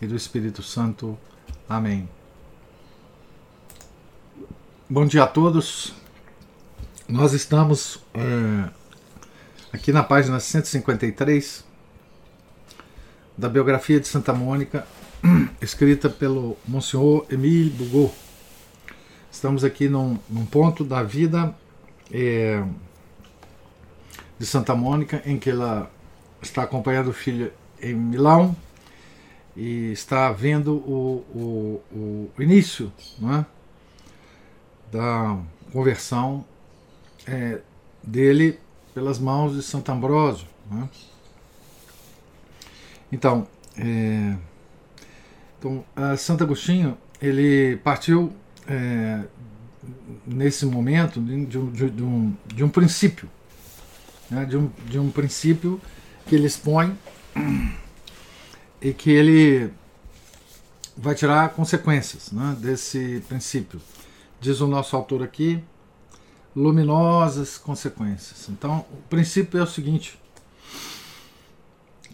e do Espírito Santo. Amém. Bom dia a todos. Nós estamos é, aqui na página 153 da biografia de Santa Mônica, escrita pelo Monsenhor Emile Bugot. Estamos aqui num, num ponto da vida é, de Santa Mônica em que ela está acompanhando o filho em Milão e está vendo o, o, o início é? da conversão é, dele pelas mãos de Santo Ambrósio. É? Então, é, então Santo Agostinho ele partiu é, nesse momento de, de, de, um, de um princípio, né? de, um, de um princípio que ele expõe e que ele vai tirar consequências né, desse princípio. Diz o nosso autor aqui, luminosas consequências. Então, o princípio é o seguinte,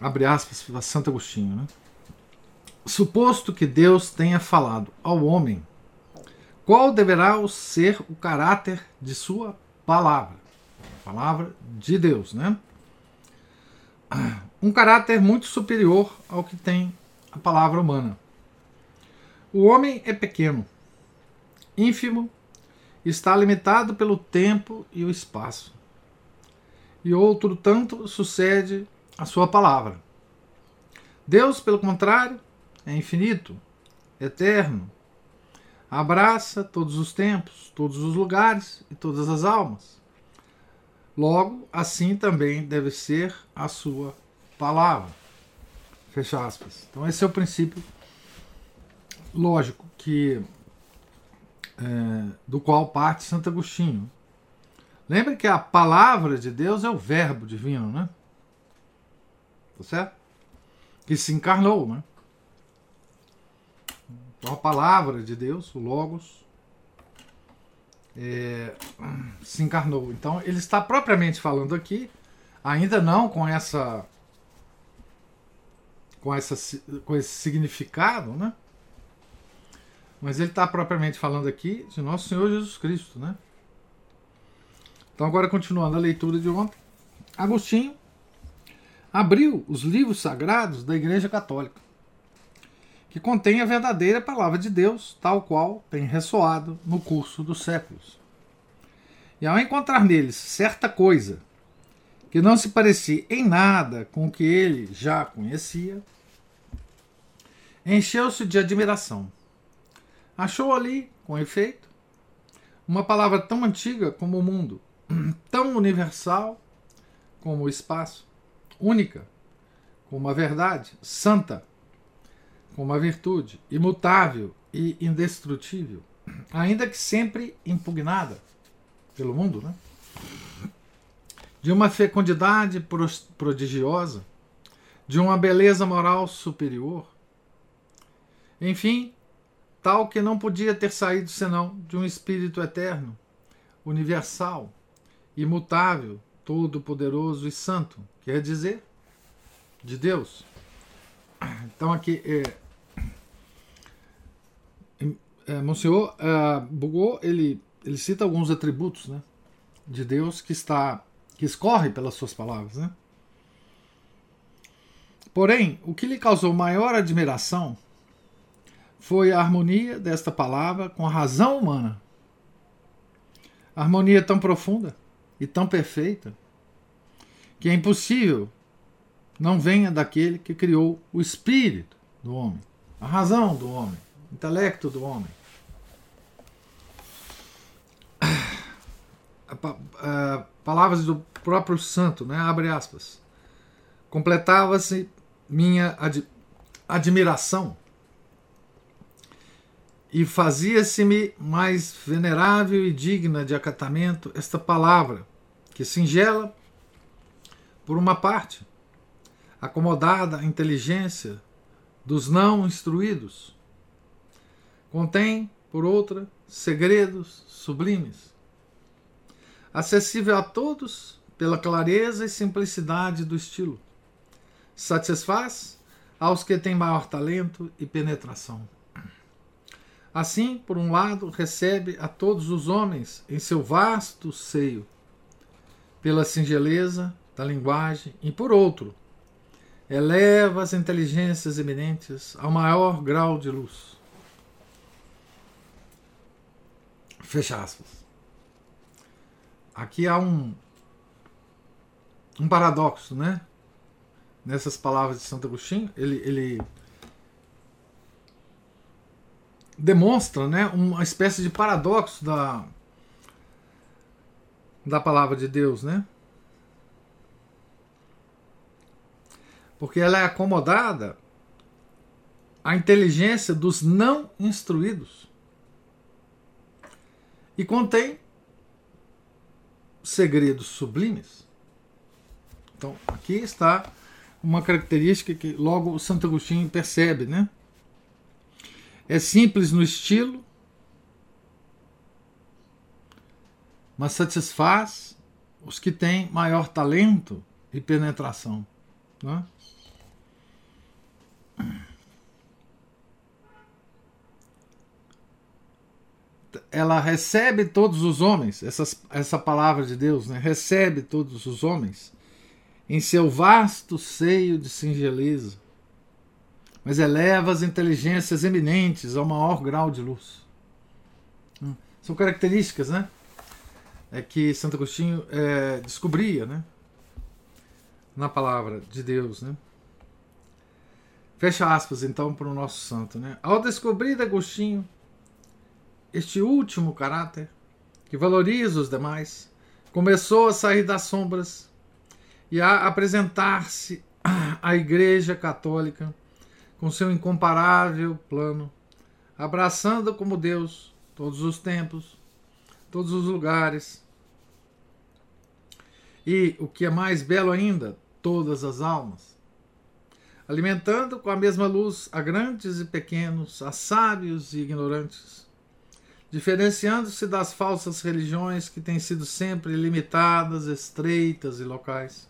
abre aspas para Santo Agostinho, né? Suposto que Deus tenha falado ao homem, qual deverá ser o caráter de sua palavra? Palavra de Deus, né? Um caráter muito superior ao que tem a palavra humana. O homem é pequeno, ínfimo, está limitado pelo tempo e o espaço. E outro tanto sucede a sua palavra. Deus, pelo contrário, é infinito, eterno, abraça todos os tempos, todos os lugares e todas as almas. Logo, assim também deve ser a sua palavra. Fecha aspas. Então, esse é o princípio lógico que é, do qual parte Santo Agostinho. Lembre que a palavra de Deus é o verbo divino, né? Tá certo? Que se encarnou, né? Então, a palavra de Deus, o Logos, é, se encarnou. Então ele está propriamente falando aqui, ainda não com essa com essa com esse significado, né? Mas ele está propriamente falando aqui de nosso Senhor Jesus Cristo, né? Então agora continuando a leitura de ontem, Agostinho abriu os livros sagrados da Igreja Católica que contém a verdadeira palavra de Deus, tal qual tem ressoado no curso dos séculos. E ao encontrar neles certa coisa que não se parecia em nada com o que ele já conhecia, encheu-se de admiração. Achou ali, com efeito, uma palavra tão antiga como o mundo, tão universal como o espaço, única como a verdade, santa com uma virtude imutável e indestrutível, ainda que sempre impugnada pelo mundo, né? de uma fecundidade prodigiosa, de uma beleza moral superior, enfim, tal que não podia ter saído senão de um espírito eterno, universal, imutável, todo-poderoso e santo, quer dizer, de Deus. Então aqui é, é, Monsenhor uh, Bugô, ele, ele cita alguns atributos né, de Deus que está que escorre pelas suas palavras. Né? Porém, o que lhe causou maior admiração foi a harmonia desta palavra com a razão humana. A harmonia tão profunda e tão perfeita que é impossível não venha daquele que criou o espírito do homem, a razão do homem intelecto do homem. palavras do próprio santo, né? abre aspas. Completava-se minha ad, admiração E fazia-se-me mais venerável e digna de acatamento esta palavra, que singela, por uma parte, acomodada à inteligência dos não instruídos, contém, por outra, segredos sublimes, acessível a todos pela clareza e simplicidade do estilo, satisfaz aos que têm maior talento e penetração. Assim, por um lado, recebe a todos os homens em seu vasto seio, pela singeleza da linguagem, e por outro, eleva as inteligências eminentes ao maior grau de luz. Fecha aspas. Aqui há um, um paradoxo, né? Nessas palavras de Santo Agostinho, ele, ele demonstra né, uma espécie de paradoxo da, da palavra de Deus, né? Porque ela é acomodada à inteligência dos não instruídos e contém segredos sublimes. Então, aqui está uma característica que logo Santo Agostinho percebe, né? É simples no estilo, mas satisfaz os que têm maior talento e penetração. Né? Ela recebe todos os homens, essas, essa palavra de Deus, né? recebe todos os homens em seu vasto seio de singeleza mas eleva as inteligências eminentes ao maior grau de luz. Hum. São características, né? É que Santo Agostinho é, descobria, né? Na palavra de Deus, né? Fecha aspas, então, para o nosso santo, né? Ao descobrir Agostinho este último caráter, que valoriza os demais, começou a sair das sombras e a apresentar-se à Igreja Católica com seu incomparável plano, abraçando como Deus todos os tempos, todos os lugares. E, o que é mais belo ainda, todas as almas. Alimentando com a mesma luz a grandes e pequenos, a sábios e ignorantes, diferenciando-se das falsas religiões que têm sido sempre limitadas, estreitas e locais.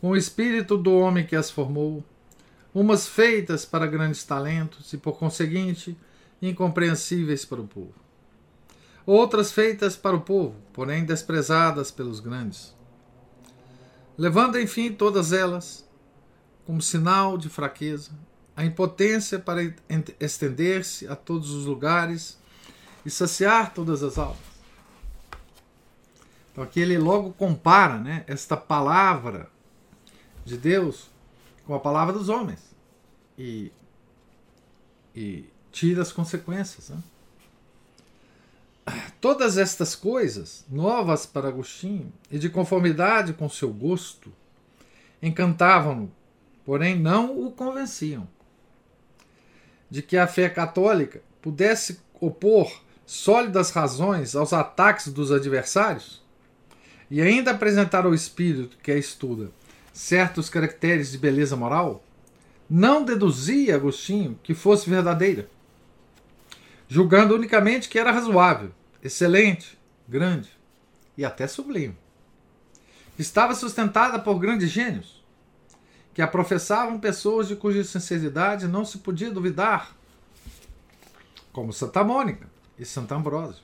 Com o espírito do homem que as formou, umas feitas para grandes talentos e, por conseguinte, incompreensíveis para o povo. Outras feitas para o povo, porém desprezadas pelos grandes. Levando, enfim, todas elas, como sinal de fraqueza, a impotência para estender-se a todos os lugares e saciar todas as almas. Então aqui ele logo compara né, esta palavra de Deus com a palavra dos homens e, e tira as consequências. Né? Todas estas coisas, novas para Agostinho e de conformidade com seu gosto, encantavam-no, porém não o convenciam de que a fé católica pudesse opor sólidas razões aos ataques dos adversários e ainda apresentar ao espírito que a estuda certos caracteres de beleza moral, não deduzia Agostinho que fosse verdadeira, julgando unicamente que era razoável, excelente, grande e até sublime. Estava sustentada por grandes gênios, que a professavam pessoas de cuja sinceridade não se podia duvidar, como Santa Mônica e Santo Ambrósio,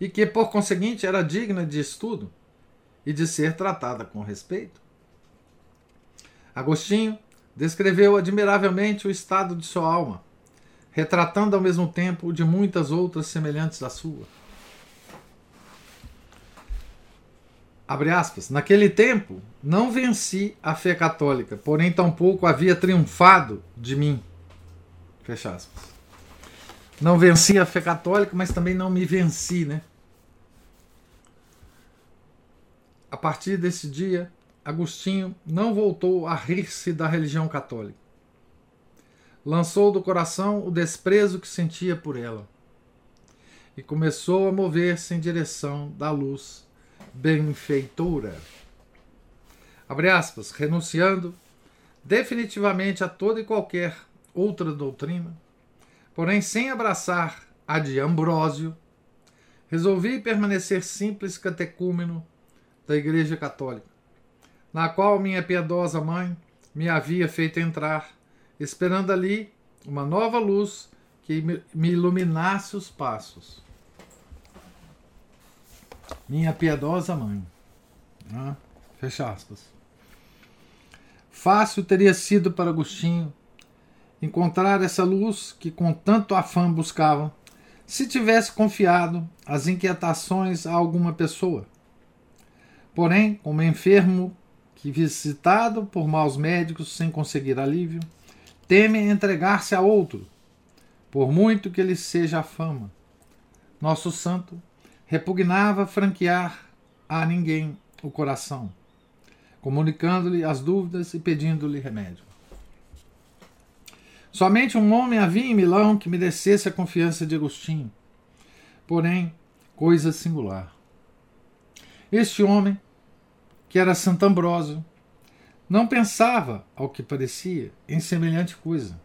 e que, por conseguinte, era digna de estudo e de ser tratada com respeito. Agostinho descreveu admiravelmente o estado de sua alma, retratando ao mesmo tempo o de muitas outras semelhantes à sua. Abre aspas, naquele tempo não venci a fé católica, porém tampouco havia triunfado de mim. Fecha aspas. Não venci a fé católica, mas também não me venci, né? A partir desse dia, Agostinho não voltou a rir-se da religião católica. lançou do coração o desprezo que sentia por ela e começou a mover-se em direção da luz benfeitora. Abre aspas, renunciando definitivamente a toda e qualquer outra doutrina, porém sem abraçar a de Ambrósio, resolvi permanecer simples catecúmeno da Igreja Católica, na qual minha piedosa mãe me havia feito entrar, esperando ali uma nova luz que me iluminasse os passos. Minha piedosa mãe. Ah, fecha aspas. Fácil teria sido para Agostinho encontrar essa luz que com tanto afã buscava, se tivesse confiado as inquietações a alguma pessoa. Porém, como enfermo que, visitado por maus médicos sem conseguir alívio, teme entregar-se a outro, por muito que lhe seja a fama. Nosso santo repugnava franquear a ninguém o coração, comunicando-lhe as dúvidas e pedindo-lhe remédio. Somente um homem havia em Milão que merecesse a confiança de Agostinho. Porém, coisa singular. Este homem, que era Santo Ambrósio, não pensava, ao que parecia, em semelhante coisa.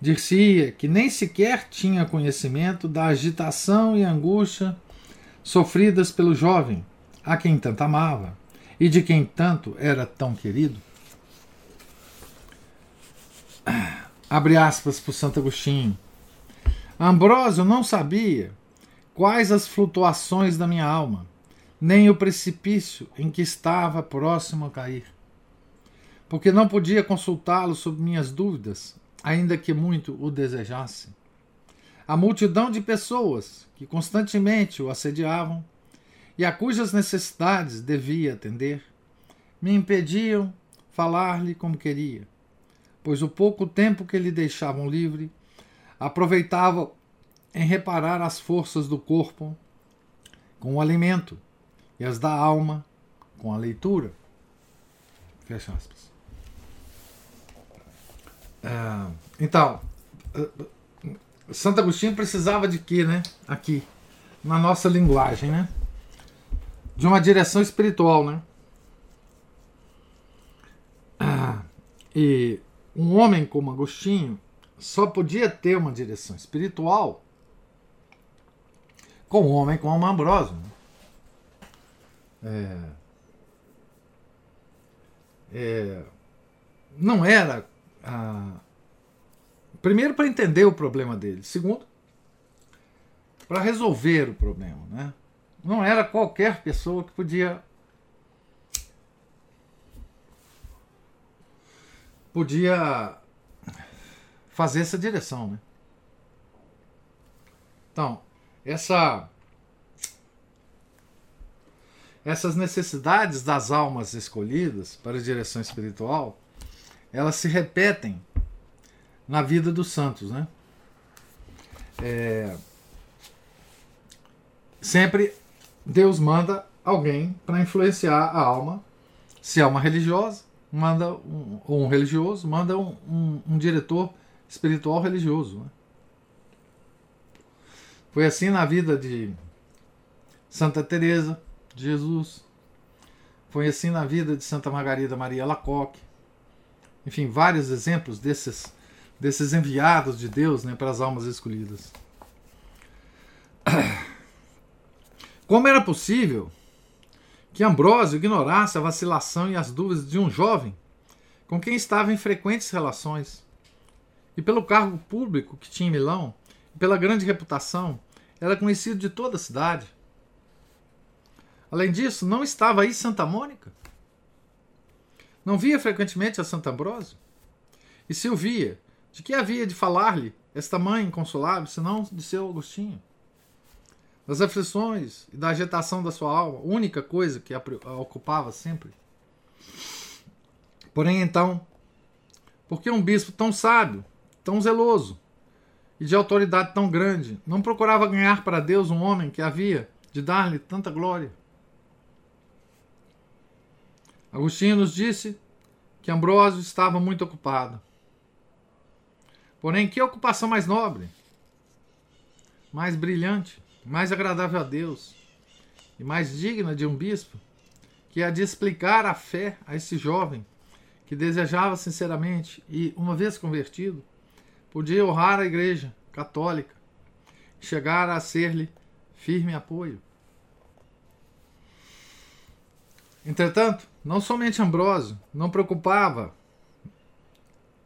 Dir-se-ia que nem sequer tinha conhecimento da agitação e angústia sofridas pelo jovem, a quem tanto amava e de quem tanto era tão querido. Abre aspas para Santo Agostinho. Ambrósio não sabia quais as flutuações da minha alma, nem o precipício em que estava próximo a cair. Porque não podia consultá-lo sobre minhas dúvidas, ainda que muito o desejasse. A multidão de pessoas que constantemente o assediavam e a cujas necessidades devia atender, me impediam falar-lhe como queria, pois o pouco tempo que lhe deixavam livre aproveitava em reparar as forças do corpo com o alimento e as da alma com a leitura. Fecha aspas. É, então, Santo Agostinho precisava de quê, né? Aqui, na nossa linguagem, né? De uma direção espiritual, né? Ah, e um homem como Agostinho só podia ter uma direção espiritual com um homem como Ambrosio. Né? É, é, não era a, Primeiro, para entender o problema dele. Segundo, para resolver o problema. Né? Não era qualquer pessoa que podia. Podia fazer essa direção. Né? Então, essa. Essas necessidades das almas escolhidas para a direção espiritual, elas se repetem na vida dos santos, né? É, sempre Deus manda alguém para influenciar a alma. Se é uma religiosa, manda um, um religioso, manda um, um, um diretor espiritual religioso. Né? Foi assim na vida de Santa Teresa de Jesus. Foi assim na vida de Santa Margarida Maria Lacoque. Enfim, vários exemplos desses desses enviados de Deus né, para as almas escolhidas. Como era possível que Ambrósio ignorasse a vacilação e as dúvidas de um jovem com quem estava em frequentes relações? E pelo cargo público que tinha em Milão, e pela grande reputação, era conhecido de toda a cidade. Além disso, não estava aí Santa Mônica? Não via frequentemente a Santo Ambrósio? E se o via, de que havia de falar-lhe esta mãe inconsolável, senão de seu Agostinho? Das aflições e da agitação da sua alma, única coisa que a ocupava sempre. Porém, então, por que um bispo tão sábio, tão zeloso e de autoridade tão grande não procurava ganhar para Deus um homem que havia de dar-lhe tanta glória? Agostinho nos disse que Ambrósio estava muito ocupado Porém, que ocupação mais nobre, mais brilhante, mais agradável a Deus e mais digna de um bispo que a de explicar a fé a esse jovem que desejava sinceramente e, uma vez convertido, podia honrar a Igreja Católica e chegar a ser-lhe firme apoio. Entretanto, não somente Ambrósio não preocupava,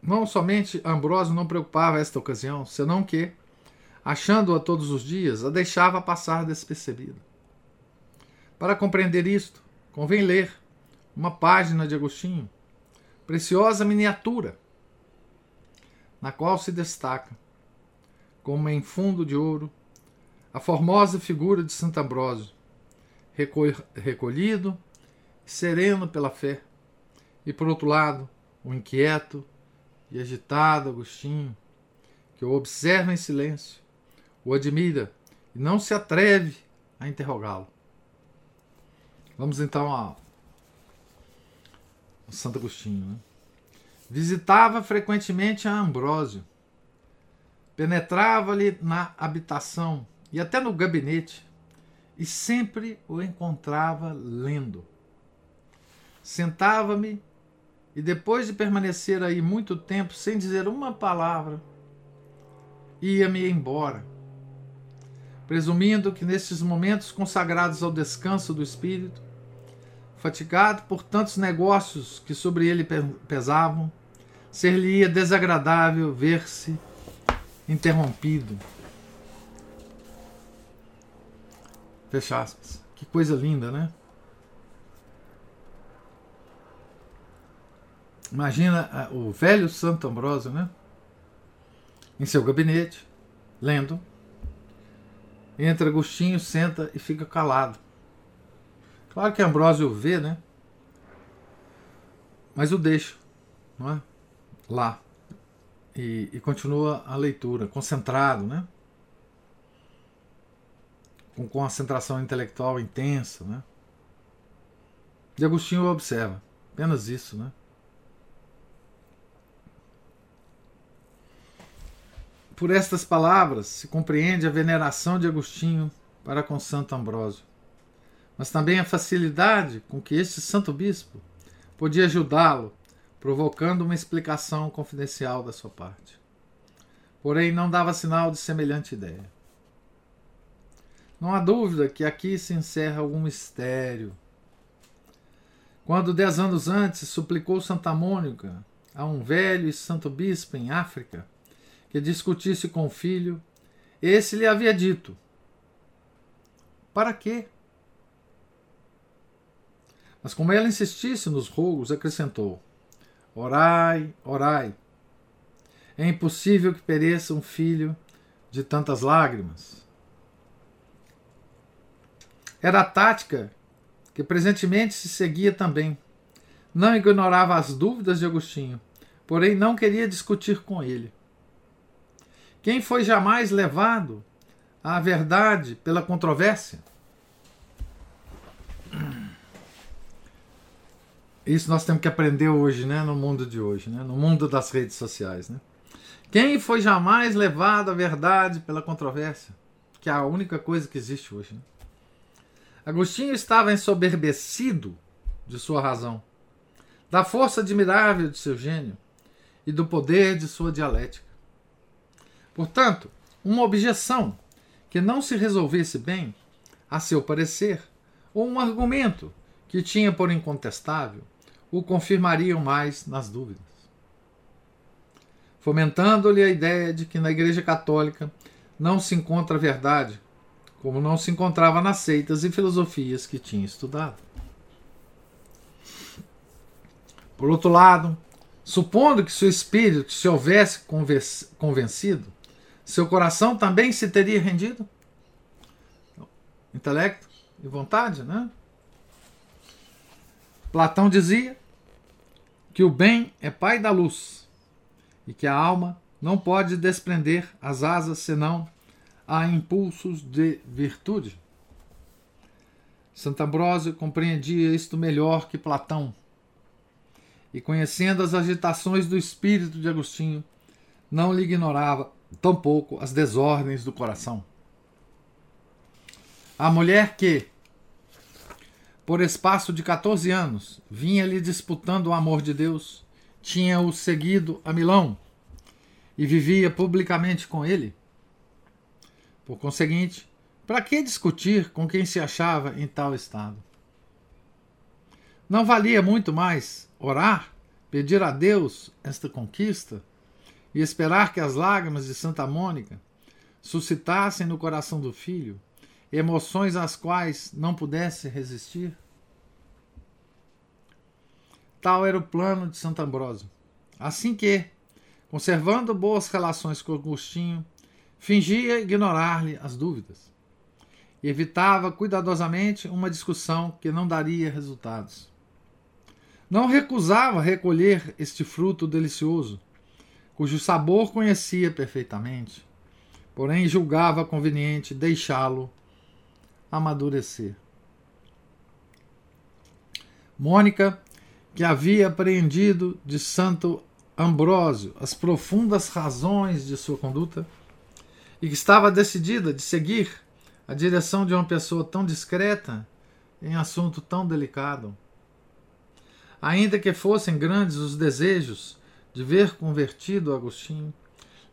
não somente Ambrósio não preocupava esta ocasião, senão que, achando-a todos os dias, a deixava passar despercebida. Para compreender isto, convém ler uma página de Agostinho, preciosa miniatura, na qual se destaca, como em fundo de ouro, a formosa figura de Santo Ambrósio, recolhido sereno pela fé, e por outro lado, o inquieto e agitado Agostinho, que o observa em silêncio, o admira e não se atreve a interrogá-lo. Vamos então ao, Santo Agostinho. Né? Visitava frequentemente a Ambrósio, penetrava-lhe na habitação e até no gabinete, e sempre o encontrava lendo. Sentava-me e depois de permanecer aí muito tempo sem dizer uma palavra, ia-me embora, presumindo que nesses momentos consagrados ao descanso do espírito, fatigado por tantos negócios que sobre ele pesavam, ser-lhe-ia desagradável ver-se interrompido. Fecha aspas. Que coisa linda, né? Imagina o velho Santo Ambrósio, né? Em seu gabinete, lendo. Entra Agostinho, senta e fica calado. Claro que Ambrósio vê, né? Mas o deixa, não é? Lá. E, e continua a leitura, concentrado, né? Com concentração intelectual intensa, né? E Agostinho observa. Apenas isso, né? Por estas palavras se compreende a veneração de Agostinho para com Santo Ambrósio, mas também a facilidade com que este santo bispo podia ajudá-lo, provocando uma explicação confidencial da sua parte. Porém, não dava sinal de semelhante ideia. Não há dúvida que aqui se encerra algum mistério. Quando, dez anos antes, suplicou Santa Mônica a um velho e santo bispo em África que discutisse com o filho, esse lhe havia dito: Para quê? Mas como ela insistisse nos rogos, acrescentou: Orai, orai. É impossível que pereça um filho de tantas lágrimas. Era a tática que presentemente se seguia também. Não ignorava as dúvidas de Agostinho, porém não queria discutir com ele. Quem foi jamais levado à verdade pela controvérsia? Isso nós temos que aprender hoje, né, no mundo de hoje, né, no mundo das redes sociais, né? Quem foi jamais levado à verdade pela controvérsia? Que é a única coisa que existe hoje. Né? Agostinho estava ensoberbecido de sua razão, da força admirável de seu gênio e do poder de sua dialética. Portanto, uma objeção que não se resolvesse bem, a seu parecer, ou um argumento que tinha por incontestável, o confirmariam mais nas dúvidas. Fomentando-lhe a ideia de que na Igreja Católica não se encontra verdade, como não se encontrava nas seitas e filosofias que tinha estudado. Por outro lado, supondo que seu espírito se houvesse convencido seu coração também se teria rendido? Intelecto e vontade, né? Platão dizia que o bem é pai da luz e que a alma não pode desprender as asas senão a impulsos de virtude. Santo Ambrósio compreendia isto melhor que Platão. E conhecendo as agitações do espírito de Agostinho, não lhe ignorava tampouco as desordens do coração. A mulher que, por espaço de 14 anos, vinha lhe disputando o amor de Deus, tinha-o seguido a Milão e vivia publicamente com ele. Por conseguinte, para que discutir com quem se achava em tal estado? Não valia muito mais orar, pedir a Deus esta conquista e esperar que as lágrimas de Santa Mônica suscitassem no coração do filho emoções às quais não pudesse resistir? Tal era o plano de Santo Ambrósio. Assim que, conservando boas relações com Agostinho, fingia ignorar-lhe as dúvidas e evitava cuidadosamente uma discussão que não daria resultados. Não recusava recolher este fruto delicioso, cujo sabor conhecia perfeitamente, porém julgava conveniente deixá-lo amadurecer. Mônica, que havia apreendido de Santo Ambrósio as profundas razões de sua conduta e que estava decidida de seguir a direção de uma pessoa tão discreta em assunto tão delicado, Ainda que fossem grandes os desejos de ver convertido Agostinho,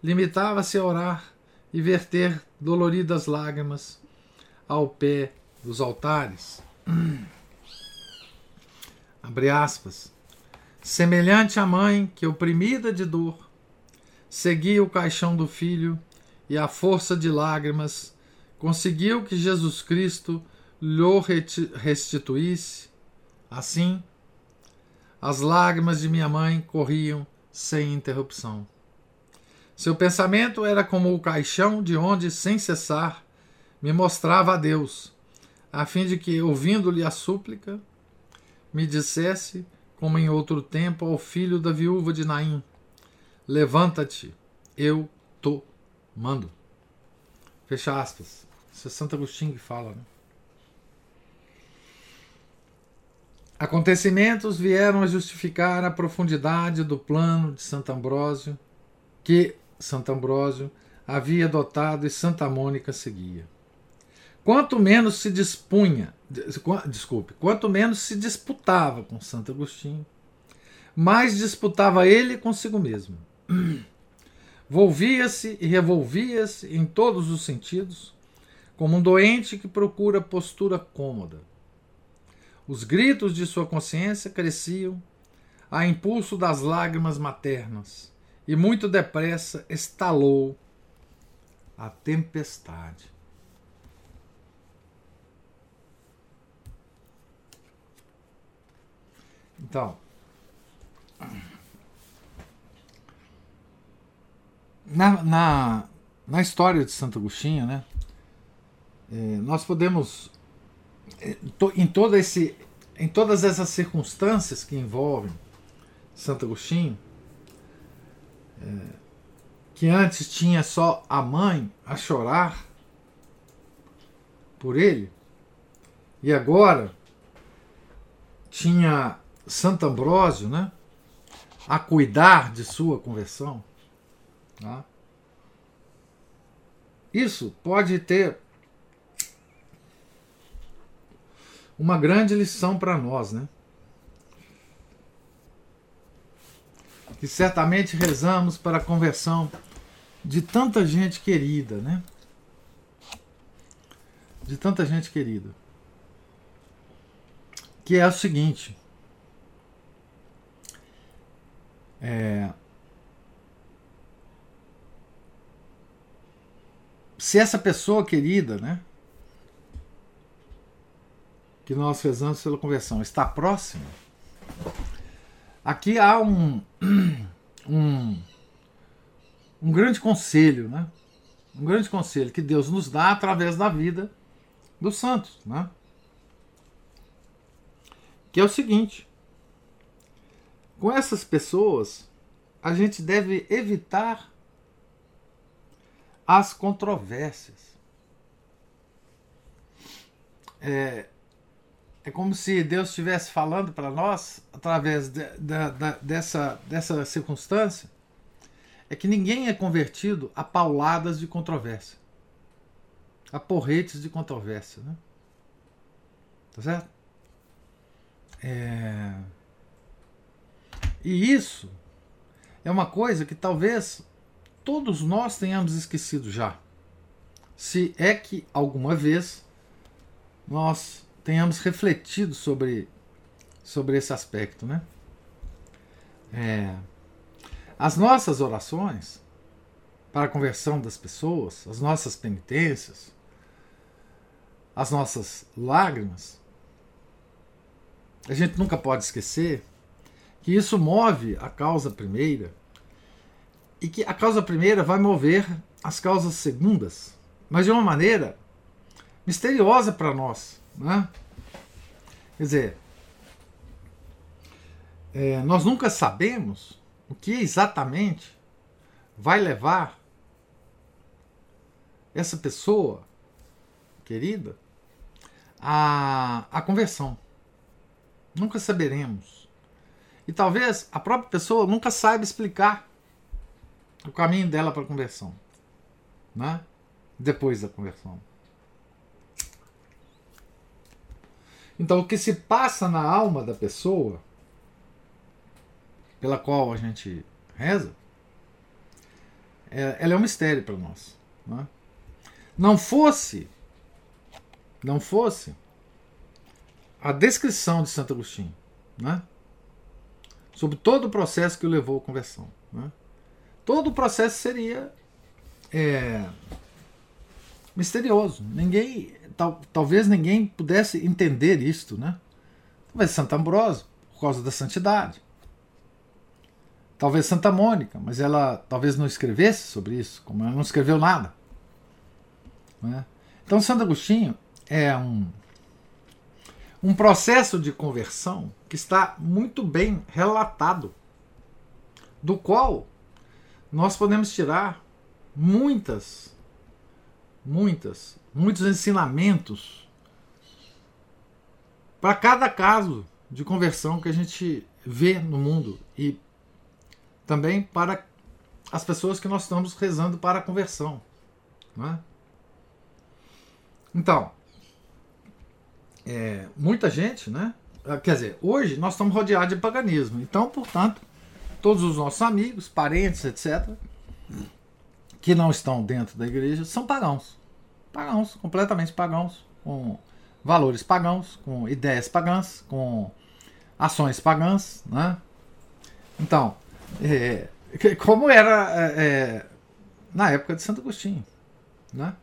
limitava-se a orar e verter doloridas lágrimas ao pé dos altares. Abre aspas. Semelhante à mãe que, oprimida de dor, seguia o caixão do filho e, à força de lágrimas, conseguiu que Jesus Cristo lhe restituísse, assim, as lágrimas de minha mãe corriam sem interrupção. Seu pensamento era como o caixão de onde, sem cessar, me mostrava a Deus, a fim de que, ouvindo-lhe a súplica, me dissesse, como em outro tempo, ao filho da viúva de Naim: Levanta-te, eu tô mando. Fecha aspas. Isso é Santo Agostinho que fala, né? Acontecimentos vieram a justificar a profundidade do plano de Santo Ambrósio, que Santo Ambrósio havia adotado e Santa Mônica seguia. Quanto menos se dispunha, desculpe, quanto menos se disputava com Santo Agostinho, mais disputava ele consigo mesmo. Volvia-se e revolvia-se em todos os sentidos, como um doente que procura postura cômoda os gritos de sua consciência cresciam a impulso das lágrimas maternas, e muito depressa estalou a tempestade. Então, na, na, na história de Santo Agostinho, né, é, nós podemos em, todo esse, em todas essas circunstâncias que envolvem Santo Agostinho, é, que antes tinha só a mãe a chorar por ele, e agora tinha Santo Ambrósio né, a cuidar de sua conversão. Tá? Isso pode ter uma grande lição para nós, né? Que certamente rezamos para a conversão de tanta gente querida, né? De tanta gente querida. Que é o seguinte. É, se essa pessoa querida, né? Que nós rezamos pela conversão está próximo, aqui há um, um, um grande conselho, né? Um grande conselho que Deus nos dá através da vida dos santos, né? Que é o seguinte: com essas pessoas, a gente deve evitar as controvérsias. É, é como se Deus estivesse falando para nós, através de, de, de, dessa, dessa circunstância, é que ninguém é convertido a pauladas de controvérsia, a porretes de controvérsia, né? Tá certo? É... E isso é uma coisa que talvez todos nós tenhamos esquecido já. Se é que alguma vez nós tenhamos refletido sobre, sobre esse aspecto, né? É, as nossas orações para a conversão das pessoas, as nossas penitências, as nossas lágrimas, a gente nunca pode esquecer que isso move a causa primeira e que a causa primeira vai mover as causas segundas, mas de uma maneira misteriosa para nós. Né? Quer dizer, é, nós nunca sabemos o que exatamente vai levar essa pessoa querida à, à conversão. Nunca saberemos. E talvez a própria pessoa nunca saiba explicar o caminho dela para a conversão. Né? Depois da conversão. Então, o que se passa na alma da pessoa pela qual a gente reza, é, ela é um mistério para nós. Né? Não fosse, não fosse a descrição de Santo Agostinho, né? sobre todo o processo que o levou à conversão. Né? Todo o processo seria é, misterioso. Ninguém, tal, talvez ninguém pudesse entender isto, né? Talvez Santo Ambrósio, por causa da santidade. Talvez Santa Mônica, mas ela talvez não escrevesse sobre isso, como ela não escreveu nada. Né? Então, Santo Agostinho é um, um processo de conversão que está muito bem relatado, do qual nós podemos tirar muitas, muitas, muitos ensinamentos para cada caso de conversão que a gente vê no mundo e também para as pessoas que nós estamos rezando para a conversão. Né? Então, é, muita gente, né? Ah, quer dizer, hoje nós estamos rodeados de paganismo. Então, portanto, todos os nossos amigos, parentes, etc., que não estão dentro da igreja, são pagãos. Pagãos, completamente pagãos, com valores pagãos, com ideias pagãs, com ações pagãs. Né? Então, é, como era é, é, na época de Santo Agostinho. Né?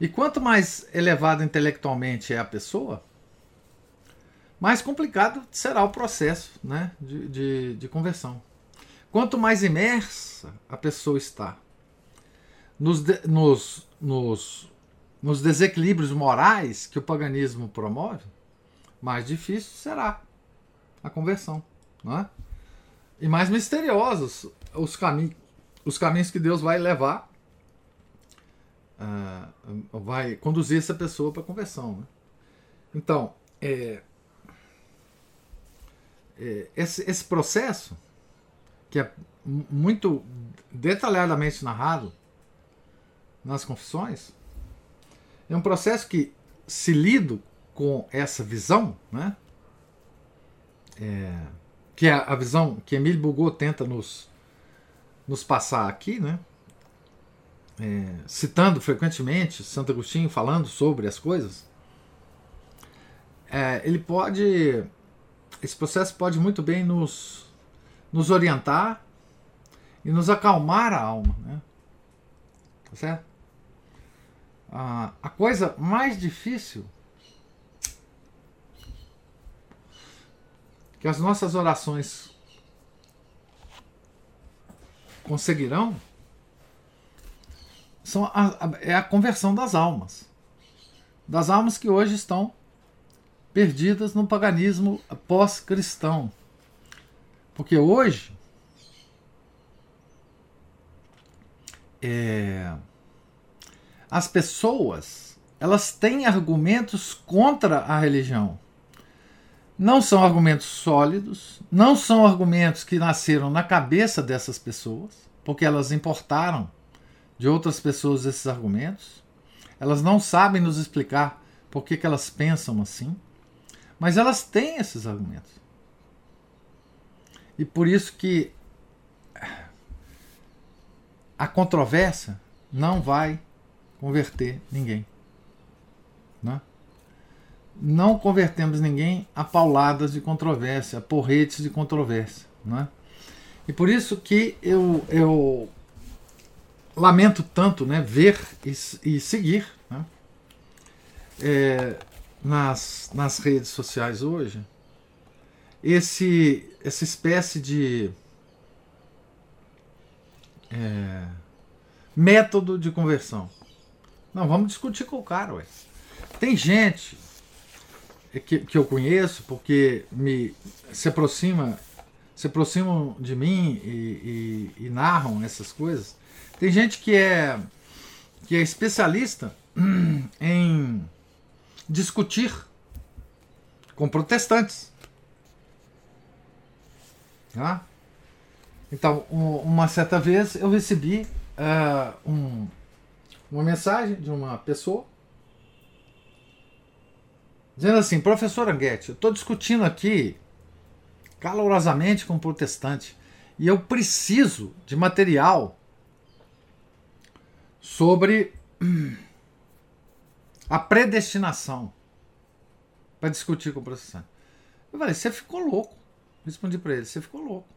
E quanto mais elevada intelectualmente é a pessoa, mais complicado será o processo né, de, de, de conversão. Quanto mais imersa a pessoa está nos, nos, nos, nos desequilíbrios morais que o paganismo promove, mais difícil será a conversão. Não é? e mais misteriosos os, cami os caminhos que Deus vai levar, uh, vai conduzir essa pessoa para a conversão. Né? Então, é, é, esse, esse processo, que é muito detalhadamente narrado nas confissões, é um processo que, se lido com essa visão, né, é, que é a visão que Emile Bugot tenta nos, nos passar aqui, né? É, citando frequentemente Santo Agostinho falando sobre as coisas, é, ele pode, esse processo pode muito bem nos, nos orientar e nos acalmar a alma, né? Tá certo? A coisa mais difícil que as nossas orações conseguirão são a, a, é a conversão das almas. Das almas que hoje estão perdidas no paganismo pós-cristão. Porque hoje é, as pessoas elas têm argumentos contra a religião não são argumentos sólidos, não são argumentos que nasceram na cabeça dessas pessoas, porque elas importaram de outras pessoas esses argumentos. Elas não sabem nos explicar por que, que elas pensam assim. Mas elas têm esses argumentos. E por isso que a controvérsia não vai converter ninguém. Né? Não convertemos ninguém a pauladas de controvérsia, a porretes de controvérsia. Né? E por isso que eu, eu lamento tanto né, ver e, e seguir né, é, nas, nas redes sociais hoje esse, essa espécie de é, método de conversão. Não, vamos discutir com o cara, ué. Tem gente que, que eu conheço porque me se aproxima se aproximam de mim e, e, e narram essas coisas. Tem gente que é que é especialista em discutir com protestantes. Tá? Então, uma certa vez eu recebi uh, um, uma mensagem de uma pessoa dizendo assim: Professor Anguete, eu estou discutindo aqui calorosamente com um protestante e eu preciso de material sobre a predestinação para discutir com o protestante. Eu falei: Você ficou louco. Respondi para ele: Você ficou louco.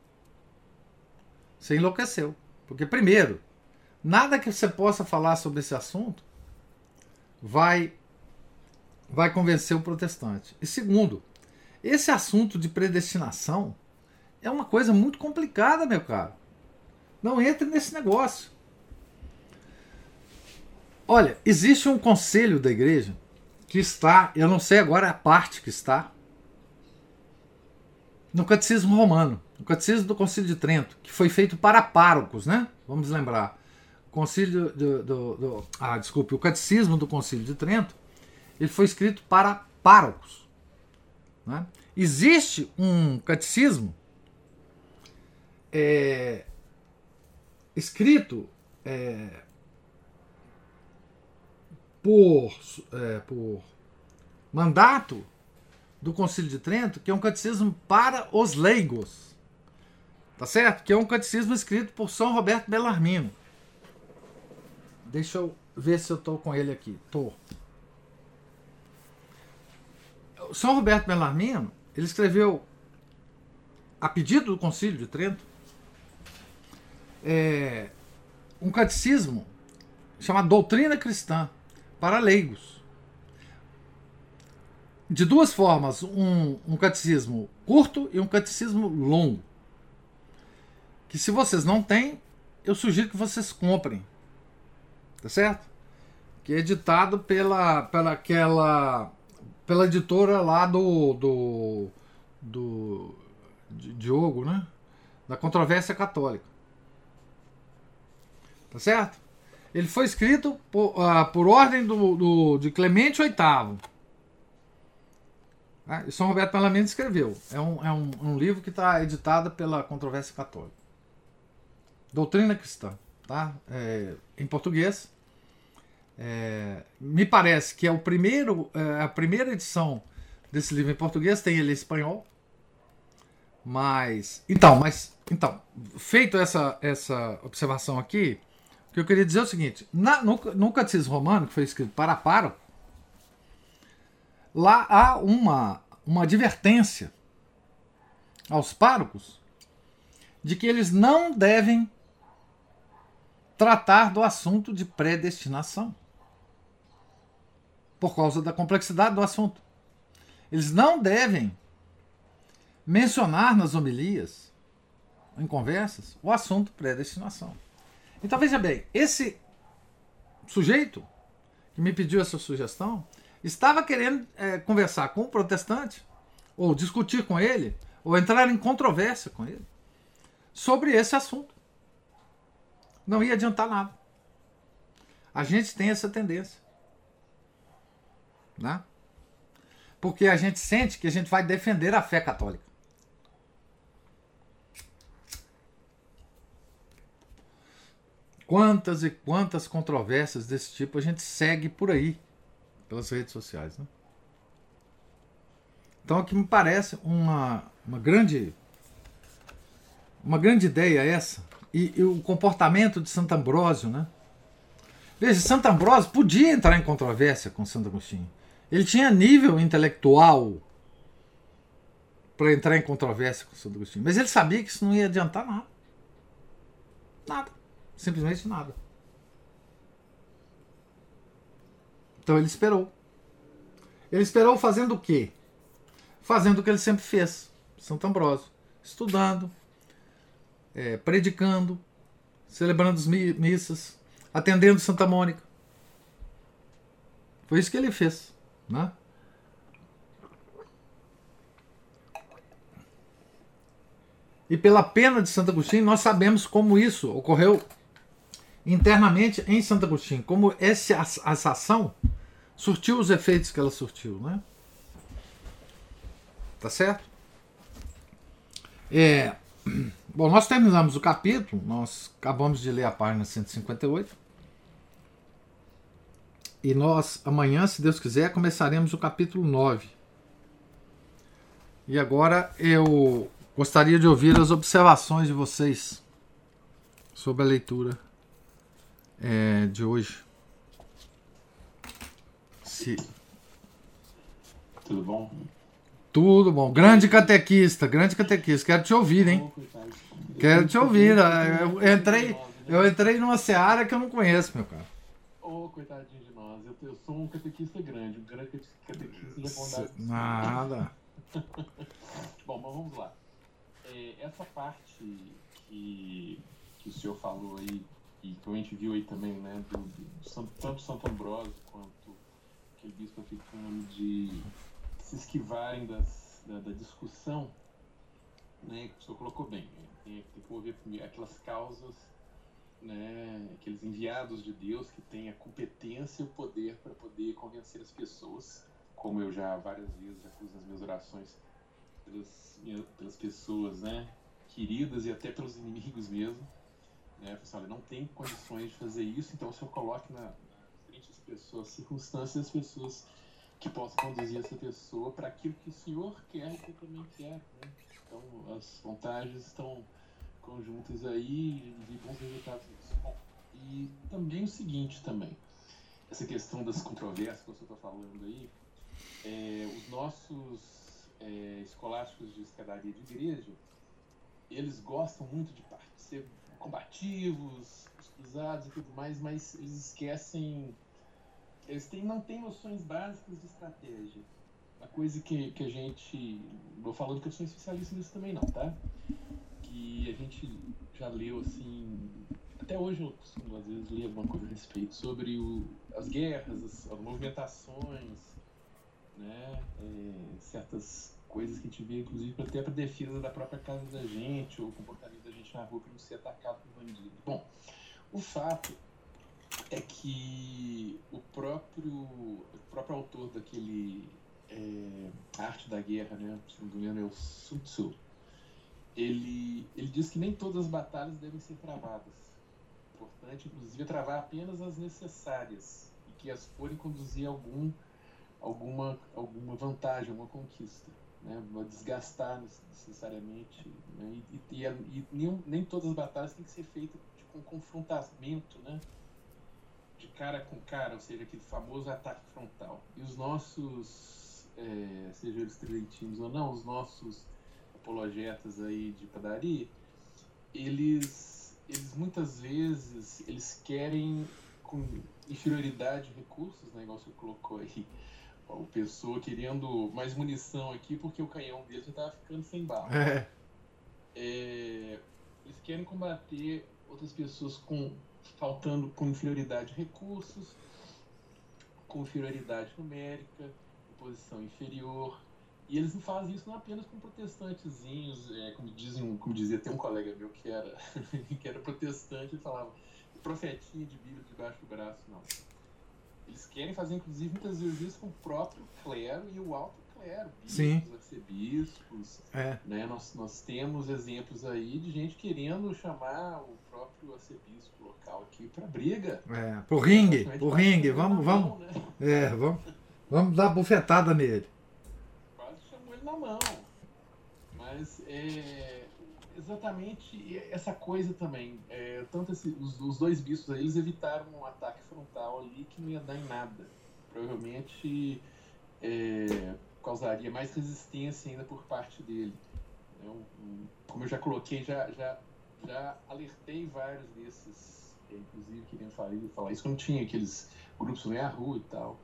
Você enlouqueceu. Porque, primeiro, nada que você possa falar sobre esse assunto vai vai convencer o protestante. E segundo, esse assunto de predestinação é uma coisa muito complicada, meu caro. Não entre nesse negócio. Olha, existe um conselho da igreja que está, eu não sei agora a parte que está, no Catecismo Romano, no Catecismo do Concílio de Trento, que foi feito para párocos, né? Vamos lembrar. Concílio do, do, do, ah, desculpe, o Catecismo do Concílio de Trento ele foi escrito para párocos. Né? Existe um catecismo é, escrito é, por, é, por mandato do Concílio de Trento, que é um catecismo para os leigos. Tá certo? Que é um catecismo escrito por São Roberto Bellarmino. Deixa eu ver se eu estou com ele aqui. Tô. São Roberto Bellarmino, ele escreveu, a pedido do Concílio de Trento, é, um catecismo chamado Doutrina Cristã para leigos. De duas formas, um, um catecismo curto e um catecismo longo. Que se vocês não têm, eu sugiro que vocês comprem. Tá certo? Que é editado pela, pela aquela pela editora lá do. do. do Diogo, né? Da controvérsia católica. Tá certo? Ele foi escrito por, uh, por ordem do, do, de Clemente VIII. Ah, e São Roberto Melamento escreveu. É um, é um, um livro que está editado pela Controvérsia Católica. Doutrina Cristã. Tá? É, em português. É, me parece que é o primeiro, é, a primeira edição desse livro em português, tem ele em espanhol. Mas. Então, mas. Então, feito essa, essa observação aqui, o que eu queria dizer é o seguinte: na, no, no Catecismo Romano, que foi escrito para Paro, lá há uma, uma advertência aos párocos de que eles não devem tratar do assunto de predestinação por causa da complexidade do assunto. Eles não devem mencionar nas homilias, em conversas, o assunto predestinação. Então veja bem, esse sujeito que me pediu essa sugestão estava querendo é, conversar com o protestante, ou discutir com ele, ou entrar em controvérsia com ele sobre esse assunto. Não ia adiantar nada. A gente tem essa tendência. Né? Porque a gente sente que a gente vai defender a fé católica. quantas e quantas controvérsias desse tipo a gente segue por aí, pelas redes sociais. Né? Então, o que me parece uma, uma grande uma grande ideia essa, e, e, o comportamento de Santo Ambrósio, né? Veja, Santo Ambrósio podia entrar em controvérsia com Santo Agostinho. Ele tinha nível intelectual para entrar em controvérsia com Santo Agostinho, mas ele sabia que isso não ia adiantar nada. Nada. Simplesmente nada. Então ele esperou. Ele esperou fazendo o quê? Fazendo o que ele sempre fez, Santo Ambrósio, estudando, é, predicando, celebrando as missas, atendendo Santa Mônica. Foi isso que ele fez. Né? E pela pena de Santo Agostinho, nós sabemos como isso ocorreu internamente em Santo Agostinho, como essa, essa ação surtiu os efeitos que ela surtiu. Né? Tá certo? É, bom, nós terminamos o capítulo, nós acabamos de ler a página 158. E nós, amanhã, se Deus quiser, começaremos o capítulo 9. E agora eu gostaria de ouvir as observações de vocês sobre a leitura é, de hoje. Se... Tudo bom? Tudo bom. Grande catequista, grande catequista. Quero te ouvir, hein? Quero te ouvir. Eu entrei, eu entrei numa seara que eu não conheço, meu cara. Ô, coitadinho de nós. Eu, eu sou um catequista grande, um grande catequista de bondade. Nada. bom, mas vamos lá. É, essa parte que, que o senhor falou aí, e que a gente viu aí também, né, do, do tanto Santo Ambrósio quanto aquele bispo africano de se esquivarem das, da, da, discussão, né, que o senhor colocou bem, né? tem, tem que ouvir aquelas causas, né, aqueles enviados de Deus que têm a competência e o poder para poder convencer as pessoas, como eu já várias vezes já fiz nas minhas orações pelas, pelas pessoas, né, queridas e até pelos inimigos mesmo, né, pessoal, assim, não tem condições de fazer isso, então o senhor coloque na, na frente das pessoas, circunstâncias, as pessoas que possa conduzir essa pessoa para aquilo que o Senhor quer e que eu também quero. Né? Então, as vantagens estão conjuntas aí e bons resultados nisso. Bom, e também o seguinte também, essa questão das controvérsias que você está falando aí, é, os nossos é, escolásticos de escadaria de igreja, eles gostam muito de ser combativos, cruzados e tudo mais, mas eles esquecem eles têm, não têm noções básicas de estratégia. A coisa que, que a gente. Vou falando que eu sou especialista nisso também, não, tá? Que a gente já leu assim. Até hoje eu costumo, às vezes, ler alguma coisa a respeito sobre o, as guerras, as, as movimentações, né? É, certas coisas que a gente vê, inclusive, até para defesa da própria casa da gente, ou comportamento da gente na rua para não ser atacado por bandido. Bom, o fato é que o próprio, o próprio autor daquele é, Arte da Guerra, né, se não me engano é o Sun Tzu, ele, ele diz que nem todas as batalhas devem ser travadas. Importante, inclusive, é travar apenas as necessárias e que as forem conduzir a algum, alguma, alguma vantagem, alguma conquista. Né, desgastar necessariamente. Né, e, e, e, nem, nem todas as batalhas têm que ser feitas com confrontamento, né? de cara com cara, ou seja, aquele famoso ataque frontal. E os nossos, é, sejam eles tridentinos ou não, os nossos apologetas aí de padaria, eles, eles muitas vezes eles querem com inferioridade de recursos, né, igual você colocou aí, o pessoa querendo mais munição aqui porque o canhão dele já estava ficando sem bala. É. É, eles querem combater outras pessoas com faltando com inferioridade de recursos, com inferioridade numérica, posição inferior. E eles não fazem isso não apenas com protestantezinhos, é, como, dizem, como dizia até um colega meu que era, que era protestante e falava profetinha de Bíblia debaixo do braço, não. Eles querem fazer, inclusive, muitas vezes com o próprio clero e o alto clero, Sim. arcebispos. É. Né? Nós, nós temos exemplos aí de gente querendo chamar o próprio arcebispo local aqui para briga. É, pro ringue, pro ringue, ele vamos, vamos, mão, né? é, vamos, vamos dar bufetada nele. Na mão. Mas é exatamente essa coisa também. É, tanto esse- os, os dois bispos aí, eles evitaram um ataque frontal ali que não ia dar em nada. Provavelmente é, causaria mais resistência ainda por parte dele. É como eu já coloquei, já, já, já alertei vários desses, é, inclusive queriam falar, falar isso quando tinha aqueles grupos no a rua e tal.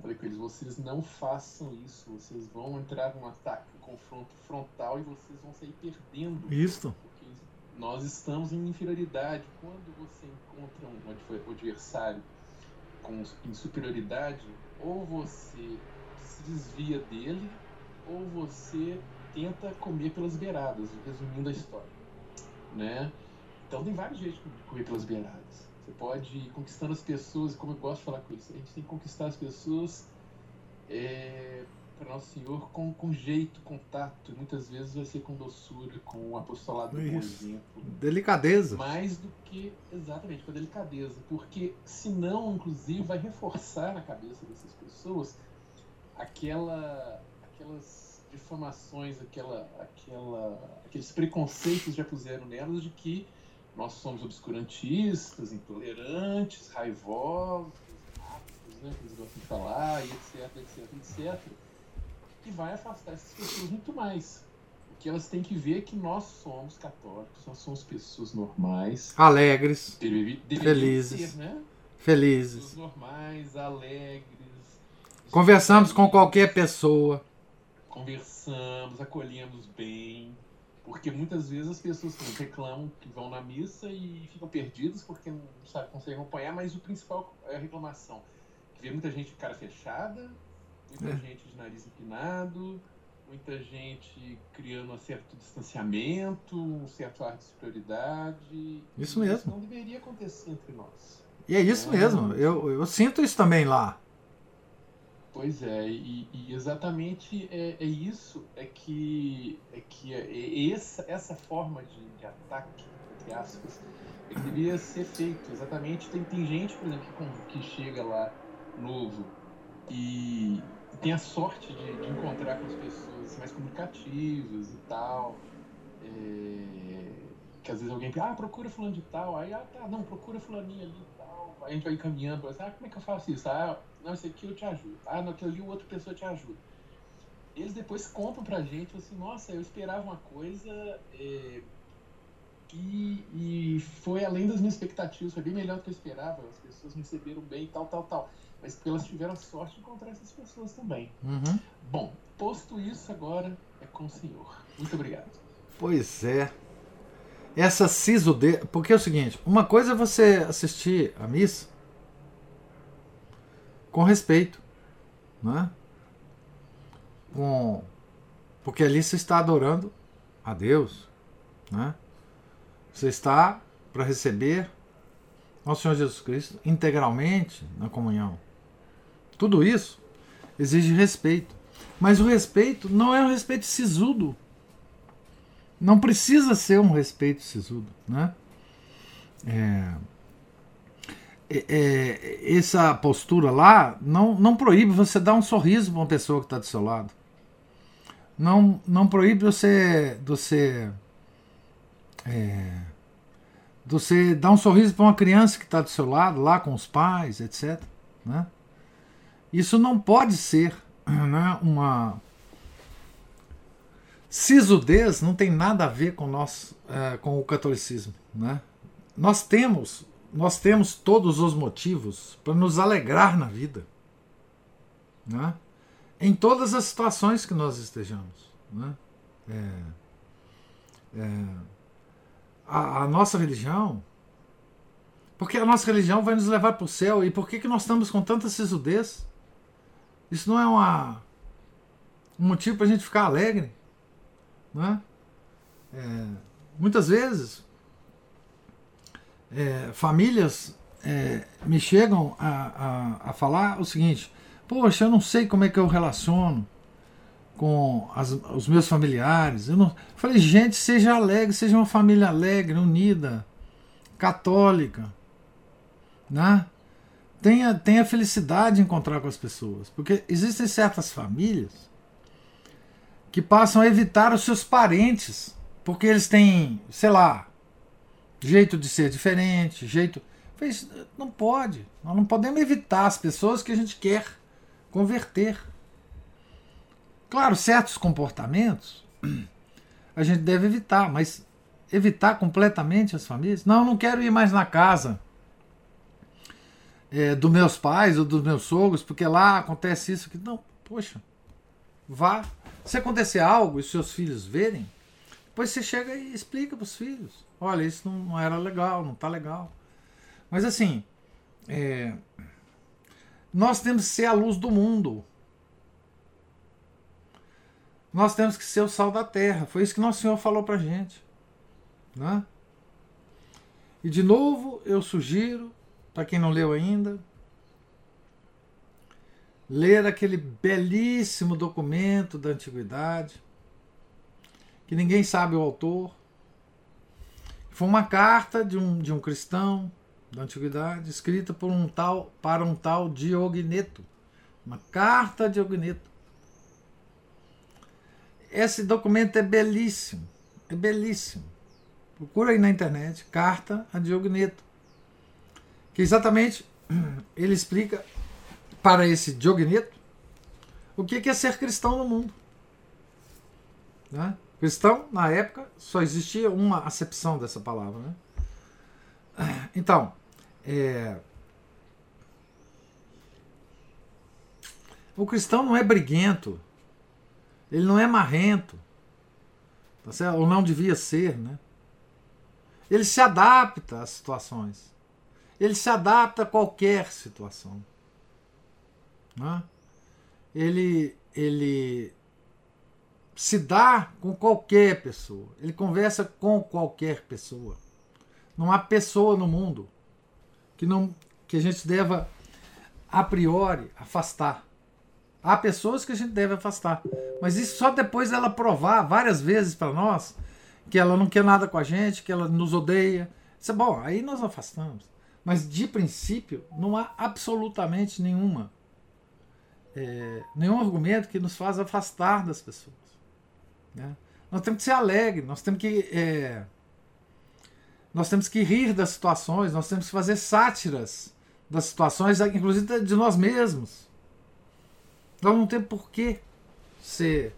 Falei com eles, vocês não façam isso, vocês vão entrar num ataque, um confronto frontal e vocês vão sair perdendo. Isso. Porque nós estamos em inferioridade. Quando você encontra um adver- adversário com, em superioridade, ou você se desvia dele, ou você tenta comer pelas beiradas, resumindo a história. Né? Então tem vários jeitos de comer pelas beiradas. Você pode ir conquistando as pessoas, como eu gosto de falar com eles, a gente tem que conquistar as pessoas é, para Nosso Senhor com, com jeito, com tato, e muitas vezes vai ser com doçura, com apostolado Isso. exemplo. Delicadeza. Mais do que, exatamente, com delicadeza. Porque senão, inclusive, vai reforçar na cabeça dessas pessoas aquela, aquelas difamações, aquela, aquela, aqueles preconceitos que já puseram nelas de que nós somos obscurantistas, intolerantes, raivosos, rápidos, né, que eles gostam de falar, e etc, etc, etc. E vai afastar essas pessoas muito mais. O que elas têm que ver é que nós somos católicos, nós somos pessoas normais, Alegres, deve- Felizes. ser, né? felizes. Pessoas normais, alegres. Conversamos com qualquer pessoa. Conversamos, acolhemos bem. Porque muitas vezes as pessoas reclamam que vão na missa e ficam perdidas porque não sabe, conseguem acompanhar, mas o principal é a reclamação. Que vê muita gente de cara fechada, muita É. gente de nariz empinado, muita gente criando um certo distanciamento, um certo ar de superioridade. Isso mesmo. Isso não deveria acontecer entre nós. E é isso mesmo. Eu, eu sinto isso também lá. Pois é, e, e exatamente é, é isso é que é que é, é essa, essa forma de, de ataque, entre aspas, é que deveria ser feito. Exatamente, tem, tem gente, por exemplo, que, que chega lá novo e tem a sorte de, de encontrar com as pessoas mais comunicativas e tal. é, que às vezes alguém fala, ah, procura fulano de tal, aí, ah, tá, não, procura fulaninho ali e tal. Aí a gente vai encaminhando, assim, ah, como é que eu faço isso? Ah, não, esse aqui eu te ajudo. Ah, não, aquele ali outra pessoa te ajuda. Eles depois contam pra gente, assim, nossa, eu esperava uma coisa é, e, e foi além das minhas expectativas, foi bem melhor do que eu esperava, as pessoas me receberam bem e tal, tal, tal. Mas porque elas tiveram sorte de encontrar essas pessoas também. Uhum. Bom, posto isso, agora é com o senhor. Muito obrigado. Pois é. Essa sisudez. Porque é o seguinte: uma coisa é você assistir a missa com respeito, né? Com... Porque ali você está adorando a Deus, né? Você está para receber ao Senhor Jesus Cristo integralmente na comunhão. Tudo isso exige respeito. Mas o respeito não é um respeito sisudo. Não precisa ser um respeito sisudo. Né? É, é, é, essa postura lá não, não proíbe você dar um sorriso para uma pessoa que está do seu lado. Não, não proíbe você, você, é, você dar um sorriso para uma criança que está do seu lado, lá com os pais, etc. Né? Isso não pode ser né, uma. Sisudez não tem nada a ver com, nós, é, com o catolicismo. Né? Nós temos nós temos todos os motivos para nos alegrar na vida. Né? Em todas as situações que nós estejamos. Né? É, é, a, a, nossa religião. Porque a nossa religião vai nos levar para o céu. E por que, que nós estamos com tanta sisudez? Isso não é uma, um motivo para a gente ficar alegre. Né? É, muitas vezes é, famílias é, me chegam a, a, a, falar o seguinte: Poxa, eu não sei como é que eu relaciono com as, os meus familiares. Eu não, falei, gente, seja alegre, seja uma família alegre, unida, católica, né? Tenha, tenha felicidade em encontrar com as pessoas, porque existem certas famílias que passam a evitar os seus parentes, porque eles têm, sei lá, jeito de ser diferente, jeito. Não pode. Nós não podemos evitar as pessoas que a gente quer converter. Claro, certos comportamentos a gente deve evitar, mas evitar completamente as famílias? Não, não quero ir mais na casa é, dos meus pais ou dos meus sogros, porque lá acontece isso. Que não, poxa, vá. Se acontecer algo e seus filhos verem, depois você chega e explica para os filhos: olha, isso não, não, era legal, não está legal. Mas assim, é, nós temos que ser a luz do mundo. Nós temos que ser o sal da terra. Foi isso que nosso Senhor falou para gente. Né? E de novo eu sugiro, para quem não leu ainda, ler aquele belíssimo documento da antiguidade, que ninguém sabe o autor. Foi uma carta de um, de um cristão da antiguidade, escrita por um tal, para um tal Diogneto. Uma carta de Diogneto. Esse documento é belíssimo, é belíssimo. Procura aí na internet, carta a Diogneto. Que exatamente ele explica para esse Diogneto o que é ser cristão no mundo. Né? Cristão, na época, só existia uma acepção dessa palavra. Né? Então, é... o cristão não é briguento, ele não é marrento, tá certo? ou não devia ser, né? Ele se adapta às situações. Ele se adapta a qualquer situação. Né? Ele, ele se dá com qualquer pessoa. Ele conversa com qualquer pessoa. Não há pessoa no mundo que não que a gente deva a priori afastar. Há pessoas que a gente deve afastar, mas isso só depois dela provar várias vezes para nós que ela não quer nada com a gente, que ela nos odeia. Isso é bom, aí nós afastamos. Mas de princípio não há absolutamente nenhuma é, nenhum argumento que nos faz afastar das pessoas. Né? Nós temos que ser alegres, nós temos que é, nós temos que rir das situações, nós temos que fazer sátiras das situações, inclusive de nós mesmos. Nós não temos por que ser,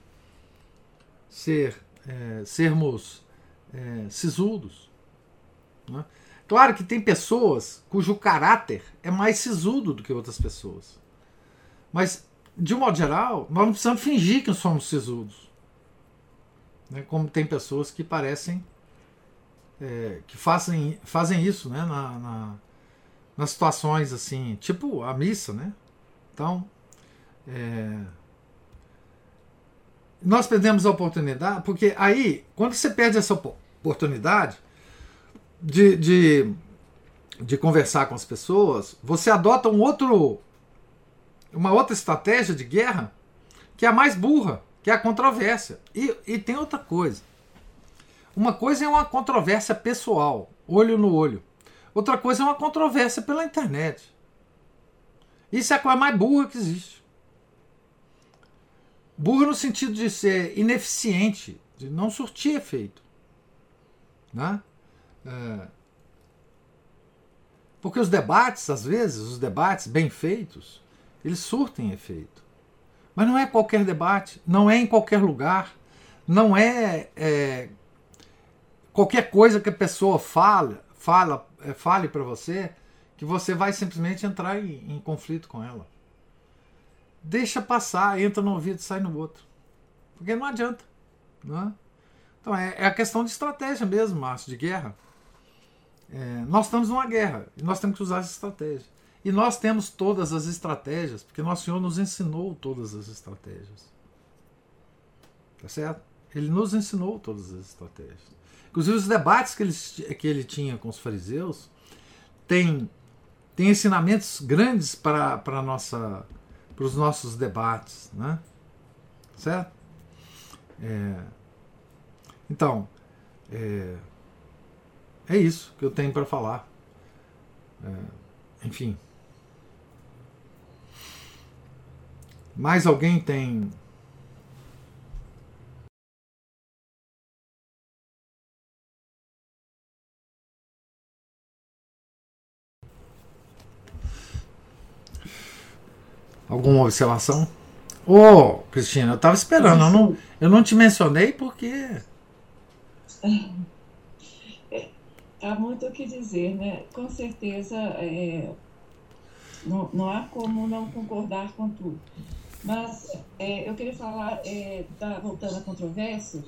ser é, sermos é, sisudos. Né? Claro que tem pessoas cujo caráter é mais sisudo do que outras pessoas. Mas, de um modo geral, nós não precisamos fingir que somos sisudos. Né? Como tem pessoas que parecem é, que fazem, fazem isso né, na, na, nas situações assim, tipo a missa, né? Então, é, nós perdemos a oportunidade, porque aí, quando você perde essa oportunidade de, de, de conversar com as pessoas, você adota um outro, uma outra estratégia de guerra que é a mais burra, que é a controvérsia. E, e tem outra coisa. Uma coisa é uma controvérsia pessoal, olho no olho. Outra coisa é uma controvérsia pela internet. Isso é a coisa mais burra que existe. Burra no sentido de ser ineficiente, de não surtir efeito. Né? É... Porque os debates, às vezes, os debates bem feitos, eles surtem efeito. Mas não é qualquer debate, não é em qualquer lugar, não é, é qualquer coisa que a pessoa fala, fala, é, fale para você, que você vai simplesmente entrar em, em, conflito com ela. Deixa passar, entra no ouvido sai no outro. Porque não adianta. Não é? Então é, é, a questão de estratégia mesmo, Márcio, de guerra. É, nós estamos numa guerra e nós temos que usar essa estratégia. E nós temos todas as estratégias, porque nosso Senhor nos ensinou todas as estratégias. Tá certo? Ele nos ensinou todas as estratégias. Inclusive, os debates que ele, que ele tinha com os fariseus têm tem ensinamentos grandes para, nossa, para os nossos debates. Né? Certo? É, então, é, é isso que eu tenho para falar. É, enfim. Mais alguém tem Alguma observação? Ô, oh, Cristina, eu estava esperando. Eu não, eu não te mencionei porque. Há muito o que dizer, né? Com certeza é, não, não há como não concordar com tudo. Mas é, eu queria falar, é, tá, voltando à controvérsia,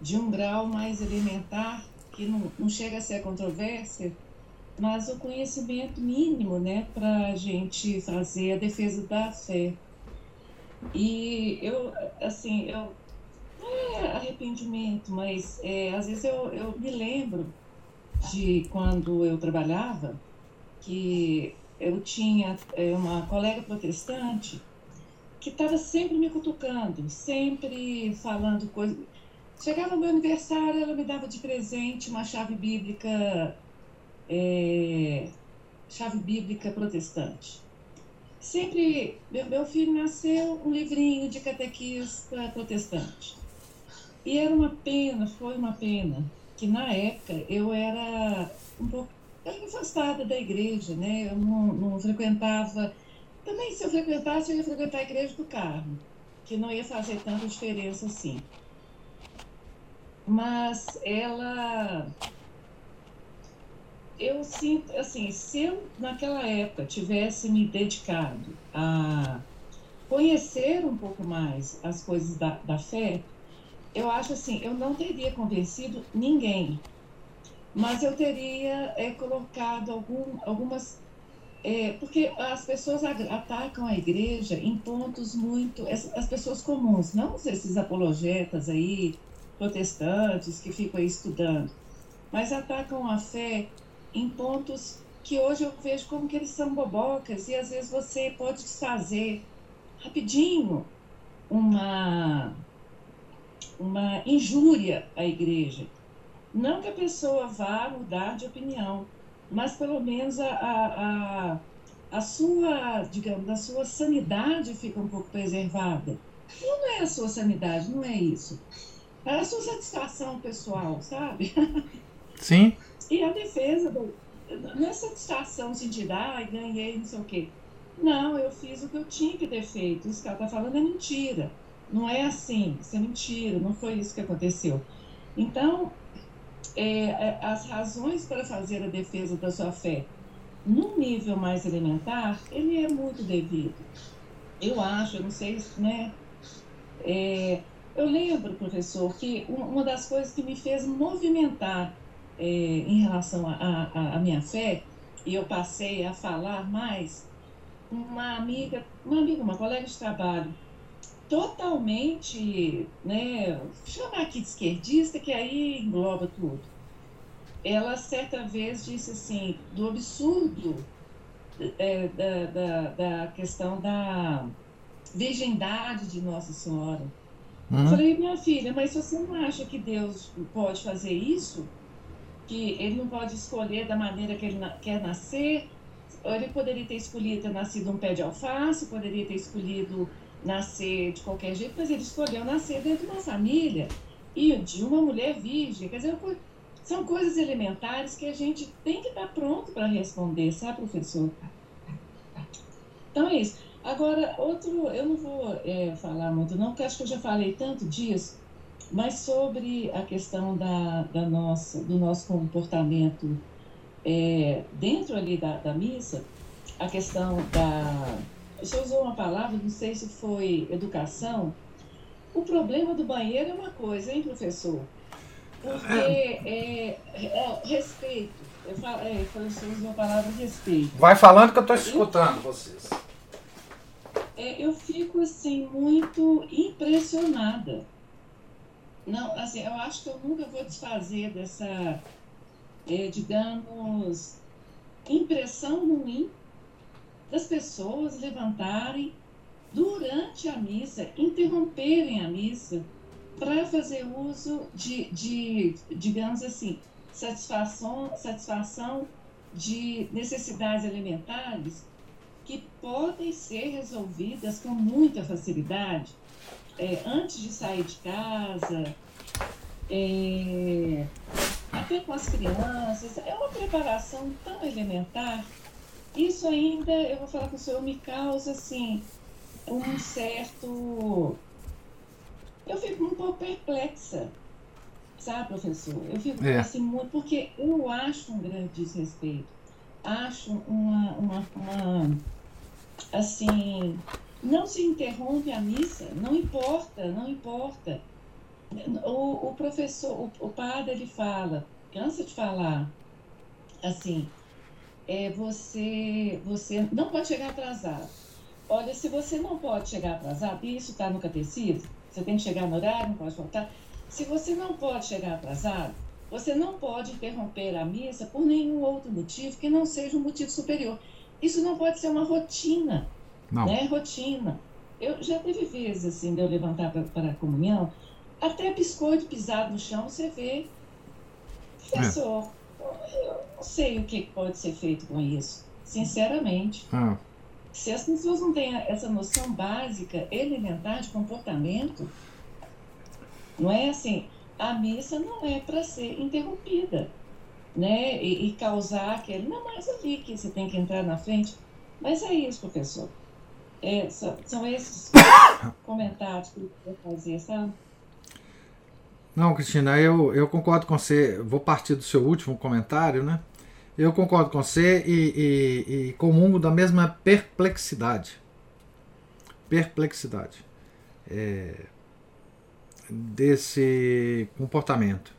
de um grau mais elementar, que não, não chega a ser controvérsia, mas o conhecimento mínimo, né, para a gente fazer a defesa da fé. E eu, assim, eu não é arrependimento, mas é, às vezes eu, eu me lembro de quando eu trabalhava que eu tinha é, uma colega protestante que estava sempre me cutucando, sempre falando coisas. Chegava meu aniversário, ela me dava de presente uma chave bíblica é, chave bíblica protestante. Sempre, meu, meu filho nasceu um livrinho de catequista protestante. E era uma pena, foi uma pena, que na época eu era um pouco era afastada da igreja, né? Eu não, não frequentava. Também, se eu frequentasse, eu ia frequentar a igreja do Carmo, que não ia fazer tanta diferença assim. Mas ela eu sinto, assim, se eu naquela época tivesse me dedicado a conhecer um pouco mais as coisas da, da fé, eu acho assim, eu não teria convencido ninguém, mas eu teria é, colocado algum, algumas. É, porque as pessoas atacam a igreja em pontos muito. As, as pessoas comuns, não esses apologetas aí, protestantes que ficam aí estudando, mas atacam a fé em pontos que hoje eu vejo como que eles são bobocas e às vezes você pode desfazer rapidinho uma uma injúria à igreja. Não que a pessoa vá mudar de opinião, mas pelo menos a, a, a, a sua, digamos, a sua sanidade fica um pouco preservada. Não é a sua sanidade, não é isso. É a sua satisfação pessoal, sabe? Sim. E a defesa, do, não é satisfação de ah, ganhei, não sei o quê. Não, eu fiz o que eu tinha que ter feito. Isso que ela está falando é mentira. Não é assim, isso é mentira, não foi isso que aconteceu. Então, é, é as razões para fazer a defesa da sua fé num nível mais elementar, ele é muito devido. Eu acho, eu não sei, né? É, eu lembro, professor, que uma das coisas que me fez movimentar é, em relação à minha fé, e eu passei a falar mais, uma amiga, uma amiga, uma colega de trabalho, totalmente, né, chamar aqui de esquerdista, que aí engloba tudo. Ela certa vez disse assim, do absurdo é, da, da, da, questão da virgindade de Nossa Senhora. Uhum. Falei, minha filha, mas você não acha que Deus pode fazer isso? que ele não pode escolher da maneira que ele na, quer nascer. Ele poderia ter escolhido ter nascido um pé de alface, poderia ter escolhido nascer de qualquer jeito, mas ele escolheu nascer dentro de uma família e de uma mulher virgem. Quer dizer, são coisas elementares que a gente tem que estar pronto para responder, sabe, professor? Então é isso. Agora, outro, eu não vou é, falar muito não, porque acho que eu já falei tanto disso, mas sobre a questão da, da nossa, do nosso comportamento é, dentro ali da, da missa, a questão da. O senhor usou uma palavra, não sei se foi educação. O problema do banheiro é uma coisa, hein, professor? Porque é, é, é respeito. Eu falo, é, o senhor usou a palavra respeito. Vai falando que eu estou escutando eu, vocês. É, eu fico assim muito impressionada não, assim, eu acho que eu nunca vou desfazer dessa, é, digamos, impressão ruim das pessoas levantarem durante a missa, interromperem a missa para fazer uso de, de, digamos assim, satisfação, satisfação de necessidades alimentares que podem ser resolvidas com muita facilidade é, antes de sair de casa, é, até com as crianças. É uma preparação tão elementar. Isso ainda, eu vou falar com o senhor, me causa assim um certo. Eu fico um pouco perplexa, sabe, professor? Eu fico é. assim muito, porque eu acho um grande desrespeito. Acho uma, uma, uma assim, não se interrompe a missa, não importa, não importa. O, o professor, o, o padre, ele fala, cansa de falar, assim, é, você, você não pode chegar atrasado. Olha, se você não pode chegar atrasado, e isso está no catecismo, você tem que chegar no horário, não pode faltar. Se você não pode chegar atrasado, você não pode interromper a missa por nenhum outro motivo que não seja um motivo superior. Isso não pode ser uma rotina. Não. Né? Rotina. Eu já teve vezes assim, de eu levantar para a comunhão, até biscoito pisado no chão, você vê. Professor, é. Eu não sei o que pode ser feito com isso, sinceramente. Ah. Se as pessoas não têm essa noção básica, elementar de comportamento, não é assim, a missa não é para ser interrompida, né? E, e, causar aquele, não, mas ali que você tem que entrar na frente. Mas é isso, professor. É, são, esses comentários que eu vou fazer, sabe? Não, Cristina, eu, eu concordo com você. Vou partir do seu último comentário, né? Eu concordo com você e, e, e comungo da mesma perplexidade. Perplexidade. É, desse comportamento.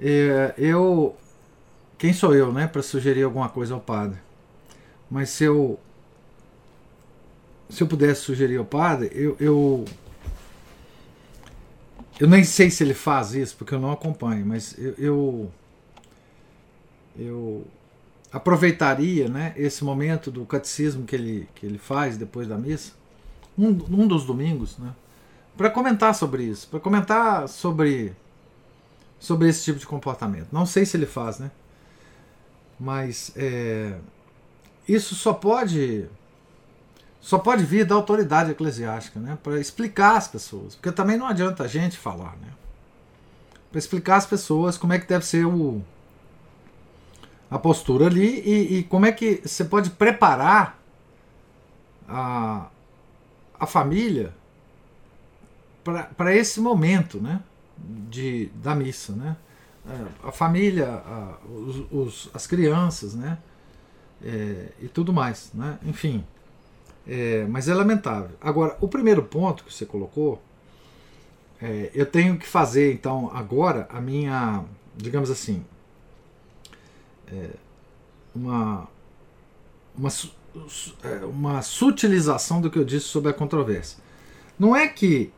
É, eu. Quem sou eu, né, para sugerir alguma coisa ao padre? Mas se eu. Se eu pudesse sugerir ao padre, eu, eu eu nem sei se ele faz isso, porque eu não acompanho, mas eu, eu, eu aproveitaria né, esse momento do catecismo que ele, que ele faz depois da missa, um, um dos domingos, né, para comentar sobre isso, para comentar sobre, sobre esse tipo de comportamento. Não sei se ele faz, né? Mas é, isso só pode só pode vir da autoridade eclesiástica, né? Para explicar às pessoas. Porque também não adianta a gente falar, né? Para explicar às pessoas como é que deve ser o, a postura ali e, e como é que você pode preparar a, a família para esse momento, né? De, da missa, né? É, a família, a, os, os, as crianças, né? É, e tudo mais, né? Enfim. É, mas é lamentável. Agora, o primeiro ponto que você colocou, é, eu tenho que fazer então agora a minha, digamos assim, é, uma, uma, é, uma sutilização do que eu disse sobre a controvérsia. Não é que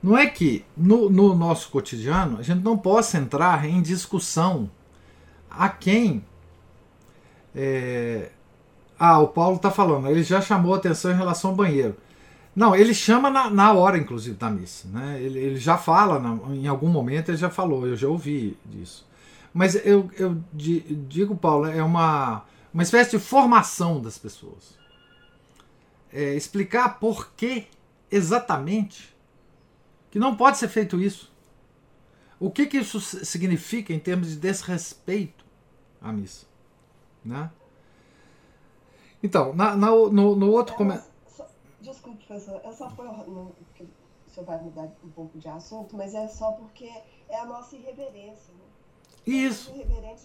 não é que no, no nosso cotidiano a gente não possa entrar em discussão a quem é, ah, o Paulo está falando, ele já chamou atenção em relação ao banheiro. Não, ele chama na, na hora, inclusive, da missa. Né? Ele, ele já fala, na, em algum momento ele já falou, eu já ouvi disso. Mas eu, eu digo, Paulo, é uma, uma espécie de formação das pessoas. É explicar por que exatamente que não pode ser feito isso. O que, que isso significa em termos de desrespeito à missa? Né? Então, na, na no, no, outro comentário. Desculpe, professor, é só por. No, o senhor vai mudar um pouco de assunto, mas é só porque é a nossa irreverência. Né? Isso.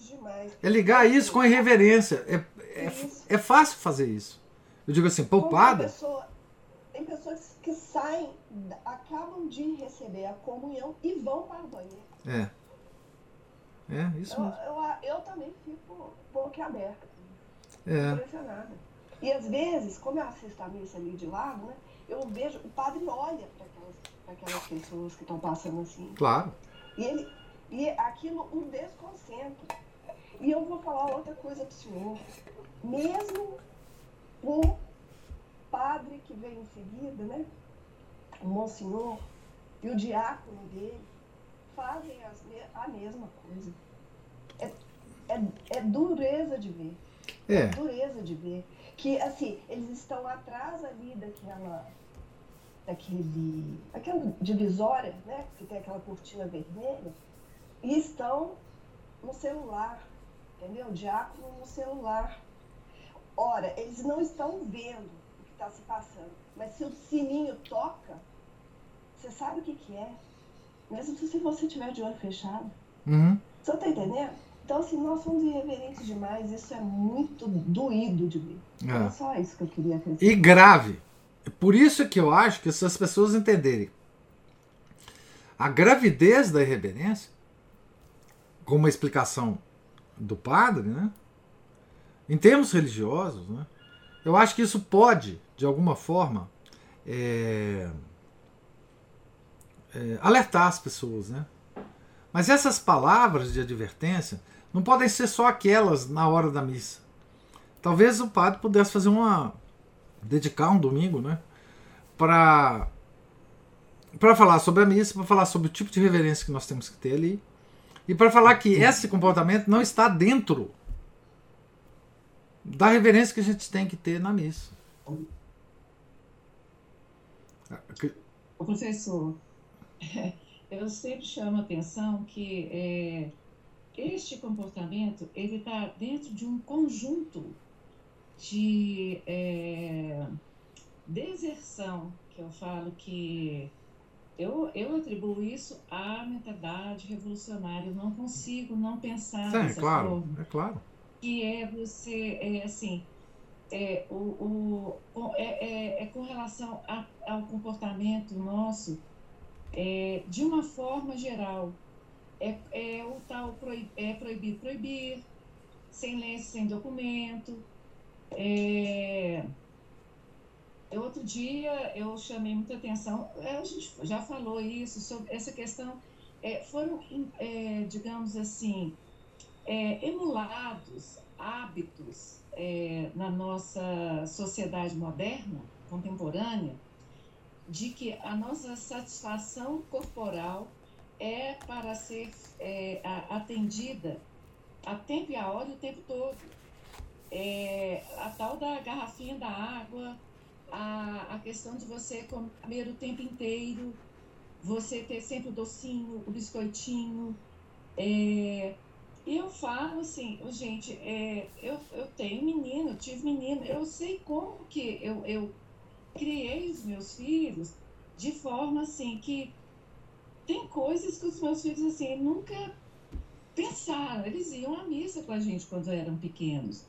demais. É ligar isso com a irreverência. É, é, é fácil fazer isso. Eu digo assim, poupada. Pessoa, tem pessoas que saem, acabam de receber a comunhão e vão para o banheiro. É. É, isso eu, Eu, eu, também fico boquiaberta. É. Impressionada. E às vezes, como eu assisto a missa ali de lado, né, eu vejo, o padre olha para aquelas, aquelas pessoas que estão passando assim. Claro. E, ele, e aquilo o desconcentra. E eu vou falar outra coisa para o senhor. Mesmo o padre que vem em seguida, né? O Monsenhor e o diácono dele fazem as, a mesma coisa. É, é, é dureza de ver. É. é dureza de ver. Que, assim, eles estão atrás ali daquela daquele, aquela divisória, né, que tem aquela cortina vermelha, e estão no celular, entendeu? O diácono no celular. Ora, eles não estão vendo o que está se passando, mas se o sininho toca, você sabe o que, que é, mesmo se você tiver de olho fechado. Uhum. Você está entendendo? Então, assim, nós somos irreverentes demais, isso é muito doído de ver. É, é só isso que eu queria acrescentar. E grave. É por isso que eu acho que se as pessoas entenderem a gravidez da irreverência, como uma explicação do padre, né? em termos religiosos, né? eu acho que isso pode, de alguma forma, é, é, alertar as pessoas. Né? Mas essas palavras de advertência não podem ser só aquelas na hora da missa. Talvez o padre pudesse fazer uma dedicar um domingo, né? Para para falar sobre a missa, para falar sobre o tipo de reverência que nós temos que ter ali e para falar que esse comportamento não está dentro da reverência que a gente tem que ter na missa. O professor, eu sempre chamo a atenção que é, este comportamento ele está dentro de um conjunto de é, deserção, que eu falo que eu, eu atribuo isso à mentalidade revolucionária. Eu não consigo não pensar Sim, dessa claro, forma. É claro. Que é você, é, assim, é, o, o, é, é, é com relação a, ao comportamento nosso, é, de uma forma geral. É, é o tal proib, é proibir proibir, sem lei, sem documento, é, outro dia eu chamei muita atenção, é, a gente já falou isso, sobre essa questão, é, foram, é, digamos assim, é, emulados hábitos é, na nossa sociedade moderna, contemporânea, de que a nossa satisfação corporal é para ser é, atendida a tempo e a hora o tempo todo é, a tal da garrafinha da água, a, a questão de você comer o tempo inteiro, você ter sempre o docinho, o biscoitinho. É, eu falo assim, gente, é, eu, eu tenho menino, eu tive menino, eu sei como que eu, eu criei os meus filhos de forma assim que tem coisas que os meus filhos assim nunca pensaram. Eles iam à missa com a gente quando eram pequenos.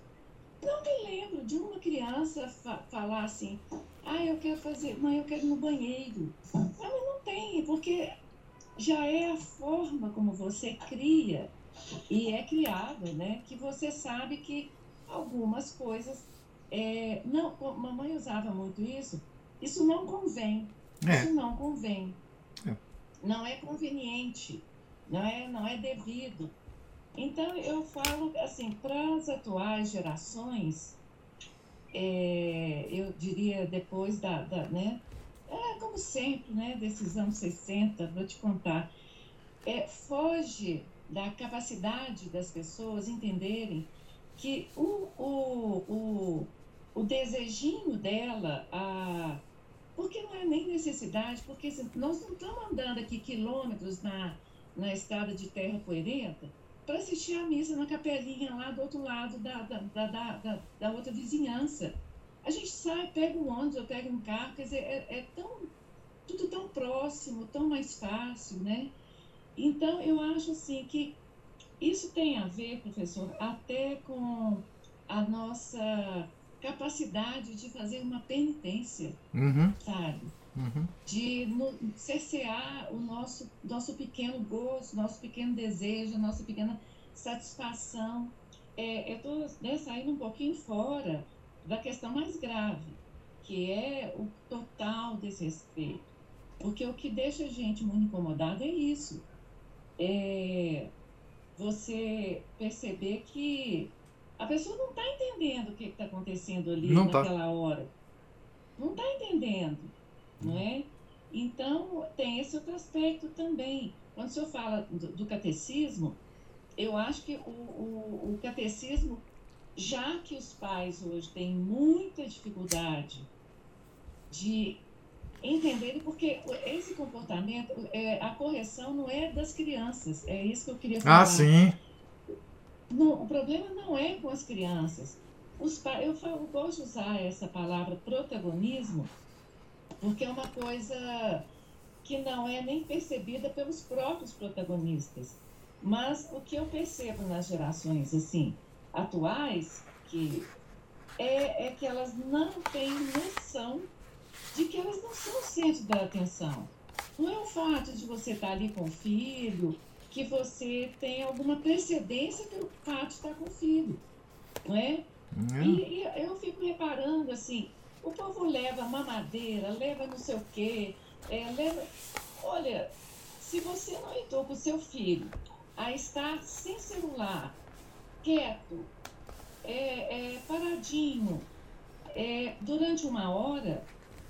Não me lembro de uma criança fa falar assim, ah, eu quero fazer, mãe, eu quero ir no banheiro. Mas não tem, porque já é a forma como você cria e é criado, né? Que você sabe que algumas coisas. É, não, mamãe usava muito isso. Isso não convém. É. Isso não convém. É. Não é conveniente. Não é, não é devido. Então, eu falo assim, para as atuais gerações, é, eu diria depois da, da, né, é, como sempre, né, desses anos 60, vou te contar, é, foge da capacidade das pessoas entenderem que o, o, o, o desejinho dela, a, porque não é nem necessidade, porque nós não estamos andando aqui quilômetros na, na estrada de terra poeirenta, para assistir a missa na capelinha lá do outro lado da, da, da, da, da outra vizinhança. A gente sai, pega um ônibus ou pega um carro, quer dizer, é, é tão, tudo tão próximo, tão mais fácil, né? Então, eu acho assim que isso tem a ver, professor, até com a nossa capacidade de fazer uma penitência, uhum. sabe? Uhum. De no, cercear o nosso, nosso pequeno gosto, nosso pequeno desejo, nossa pequena satisfação. É, eu estou né, saindo um pouquinho fora da questão mais grave, que é o total desrespeito. Porque o que deixa a gente muito incomodada é isso. É você perceber que a pessoa não está entendendo o que está acontecendo ali não naquela tá. hora. não está entendendo, não é? Então, tem esse outro aspecto também. Quando o senhor fala do, do catecismo, eu acho que o, o, o, catecismo, já que os pais hoje têm muita dificuldade de entenderem, porque esse comportamento, é, a correção não é das crianças, é isso que eu queria falar. Ah, sim. Não, o problema não é com as crianças. Os pais, eu, falo, gosto de usar essa palavra protagonismo, porque é uma coisa que não é nem percebida pelos próprios protagonistas. Mas o que eu percebo nas gerações assim atuais que é, é que elas não têm noção de que elas não são o centro da atenção. Não é o fato de você estar ali com o filho, que você tem alguma precedência pelo fato de estar com o filho, não é? Uhum. E, e, eu fico reparando assim, o povo leva mamadeira, leva não sei o quê, é, leva... Olha, se você não entrou com o seu filho a estar sem celular, quieto, é, é, paradinho, é, durante uma hora,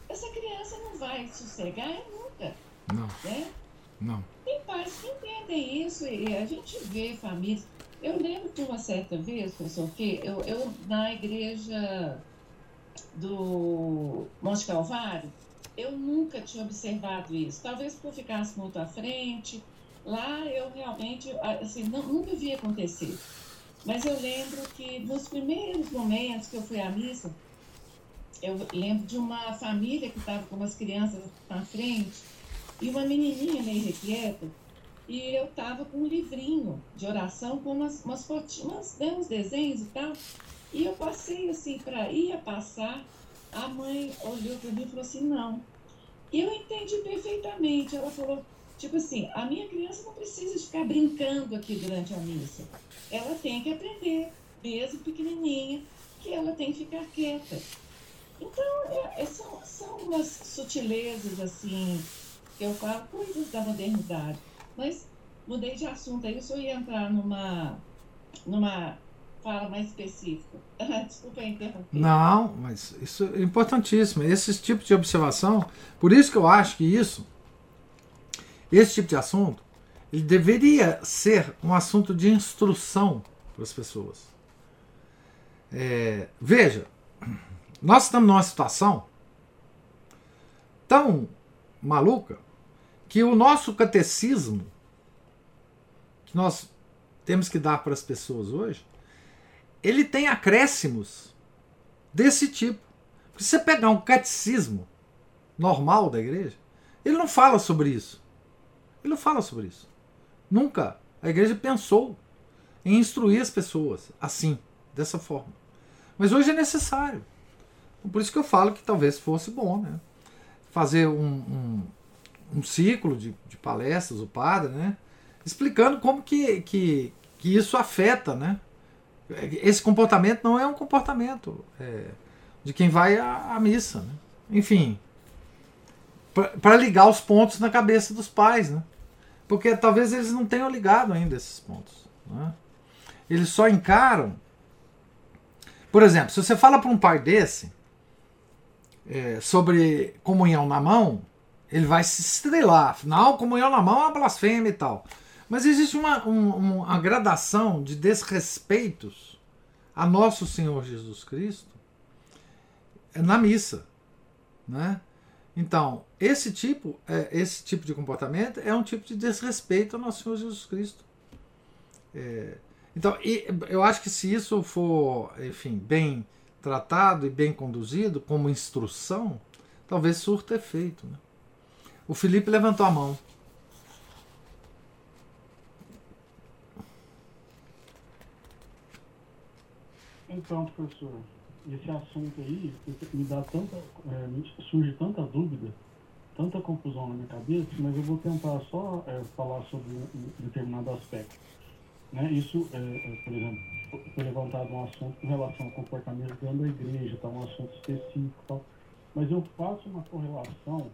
essa criança não vai sossegar nunca. Não. Né? Não. Tem pais que entendem isso e a gente vê famílias. Eu lembro de uma certa vez, professor, que eu, eu na igreja do Monte Calvário, eu nunca tinha observado isso. Talvez eu ficasse muito à frente. Lá eu realmente, assim, não, nunca vi acontecer. Mas eu lembro que nos primeiros momentos que eu fui à missa, eu lembro de uma família que estava com umas crianças na frente e uma menininha meio requieta. E eu estava com um livrinho de oração com umas, umas fotinhas, né, uns desenhos e tal. E eu passei assim, para ir passar, a mãe olhou para mim e falou assim, não. E eu entendi perfeitamente. Ela falou, tipo assim, a minha criança não precisa ficar brincando aqui durante a missa. Ela tem que aprender, mesmo pequenininha, que ela tem que ficar quieta. Então, é, é, são, são umas sutilezas, assim, eu falo, coisas da modernidade. Mas mudei de assunto aí, eu só ia entrar numa, numa fala mais específica. Desculpa interromper. Não, mas isso é importantíssimo. Esse tipo de observação, por isso que eu acho que isso, esse tipo de assunto, ele deveria ser um assunto de instrução para as pessoas. É, veja, nós estamos numa situação tão maluca que o nosso catecismo que nós temos que dar para as pessoas hoje ele tem acréscimos desse tipo. Se você pegar um catecismo normal da igreja, ele não fala sobre isso. Ele não fala sobre isso. Nunca a igreja pensou em instruir as pessoas assim, dessa forma. Mas hoje é necessário. Por isso que eu falo que talvez fosse bom né? fazer um, um, um ciclo de, de, palestras, o padre, né? explicando como que, que, que isso afeta né? esse comportamento não é um comportamento é, de quem vai à, à missa. Né? Enfim, para ligar os pontos na cabeça dos pais, né? porque talvez eles não tenham ligado ainda esses pontos. Né? Eles só encaram. Por exemplo, se você fala para um pai desse é, sobre comunhão na mão, ele vai se estrelar. Não, comunhão na mão é uma blasfêmia e tal. Mas existe uma, um, uma gradação de desrespeitos a nosso Senhor Jesus Cristo na missa, né? Então, esse tipo, é, esse tipo de comportamento é um tipo de desrespeito ao nosso Senhor Jesus Cristo. É, então, eu acho que se isso for, enfim, bem tratado e bem conduzido, como instrução, talvez surta efeito. Né? O Felipe levantou a mão. Então, professor, esse assunto aí me dá tanta, é, surge tanta dúvida, tanta confusão na minha cabeça, mas eu vou tentar só é, falar sobre um determinado aspecto. Né? Isso, é, é por exemplo, foi levantado um assunto com relação ao comportamento dentro da igreja, tá, um assunto específico, tal, mas eu faço uma correlação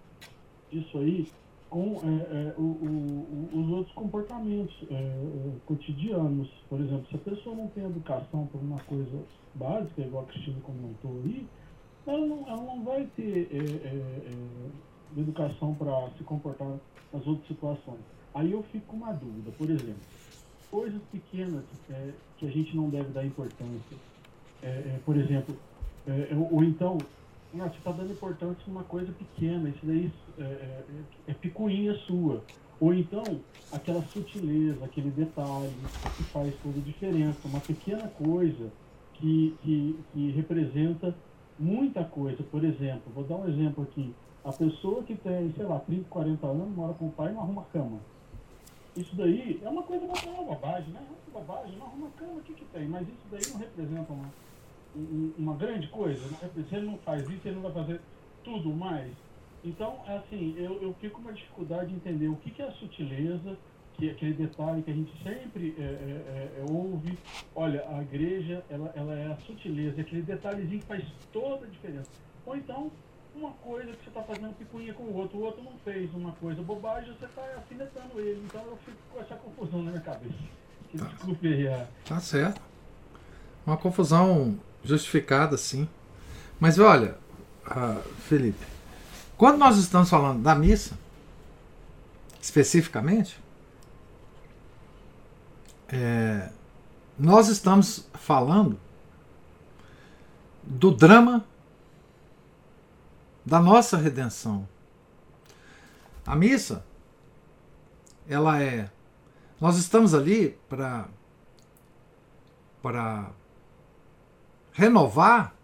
disso aí com é, é, o, o, os outros comportamentos é, é, cotidianos. Por exemplo, se a pessoa não tem educação por uma coisa básica, igual a Cristina comentou aí, ela não, ela não vai ter é, é, educação para se comportar nas outras situações. Aí eu fico com uma dúvida, por exemplo, coisas pequenas que a gente não deve dar importância. Por exemplo, ou então, não, você está dando importância a uma coisa pequena, isso daí é, é picuinha sua. Ou então, aquela sutileza, aquele detalhe que faz toda a diferença, uma pequena coisa que, que, que representa muita coisa. Por exemplo, vou dar um exemplo aqui. A pessoa que tem, sei lá, 30, 40 anos, mora com o pai e não arruma cama. Isso daí é uma coisa uma bobagem, né? É uma bobagem, não arruma cama, o que, que tem? Mas isso daí não representa uma, uma grande coisa. Né? Se ele não faz isso, ele não vai fazer tudo mais. Então, assim, eu, eu fico com uma dificuldade de entender o que, que é a sutileza, que é aquele detalhe que a gente sempre é, é, é, é, ouve. Olha, a igreja, ela, ela é a sutileza, aquele detalhezinho que faz toda a diferença. Ou então, uma coisa que você está fazendo picuinha com o outro, o outro não fez uma coisa bobagem, você está afinetando ele. Então eu fico com essa confusão na minha cabeça. Tá. Desculpe aí. A... Tá certo. Uma confusão justificada, sim. Mas olha, uh, Felipe, quando nós estamos falando da missa, especificamente, é, nós estamos falando do drama da nossa redenção. A missa, ela é. Nós estamos ali para para renovar